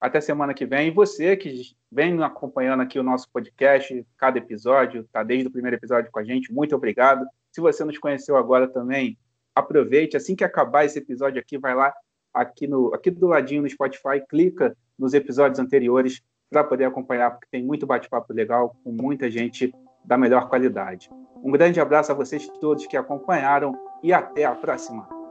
até semana que vem. E você que vem acompanhando aqui o nosso podcast, cada episódio, está desde o primeiro episódio com a gente, muito obrigado. Se você nos conheceu agora também, aproveite. Assim que acabar esse episódio aqui, vai lá aqui, no, aqui do ladinho no Spotify, clica nos episódios anteriores para poder acompanhar, porque tem muito bate-papo legal com muita gente da melhor qualidade. Um grande abraço a vocês todos que acompanharam e até a próxima.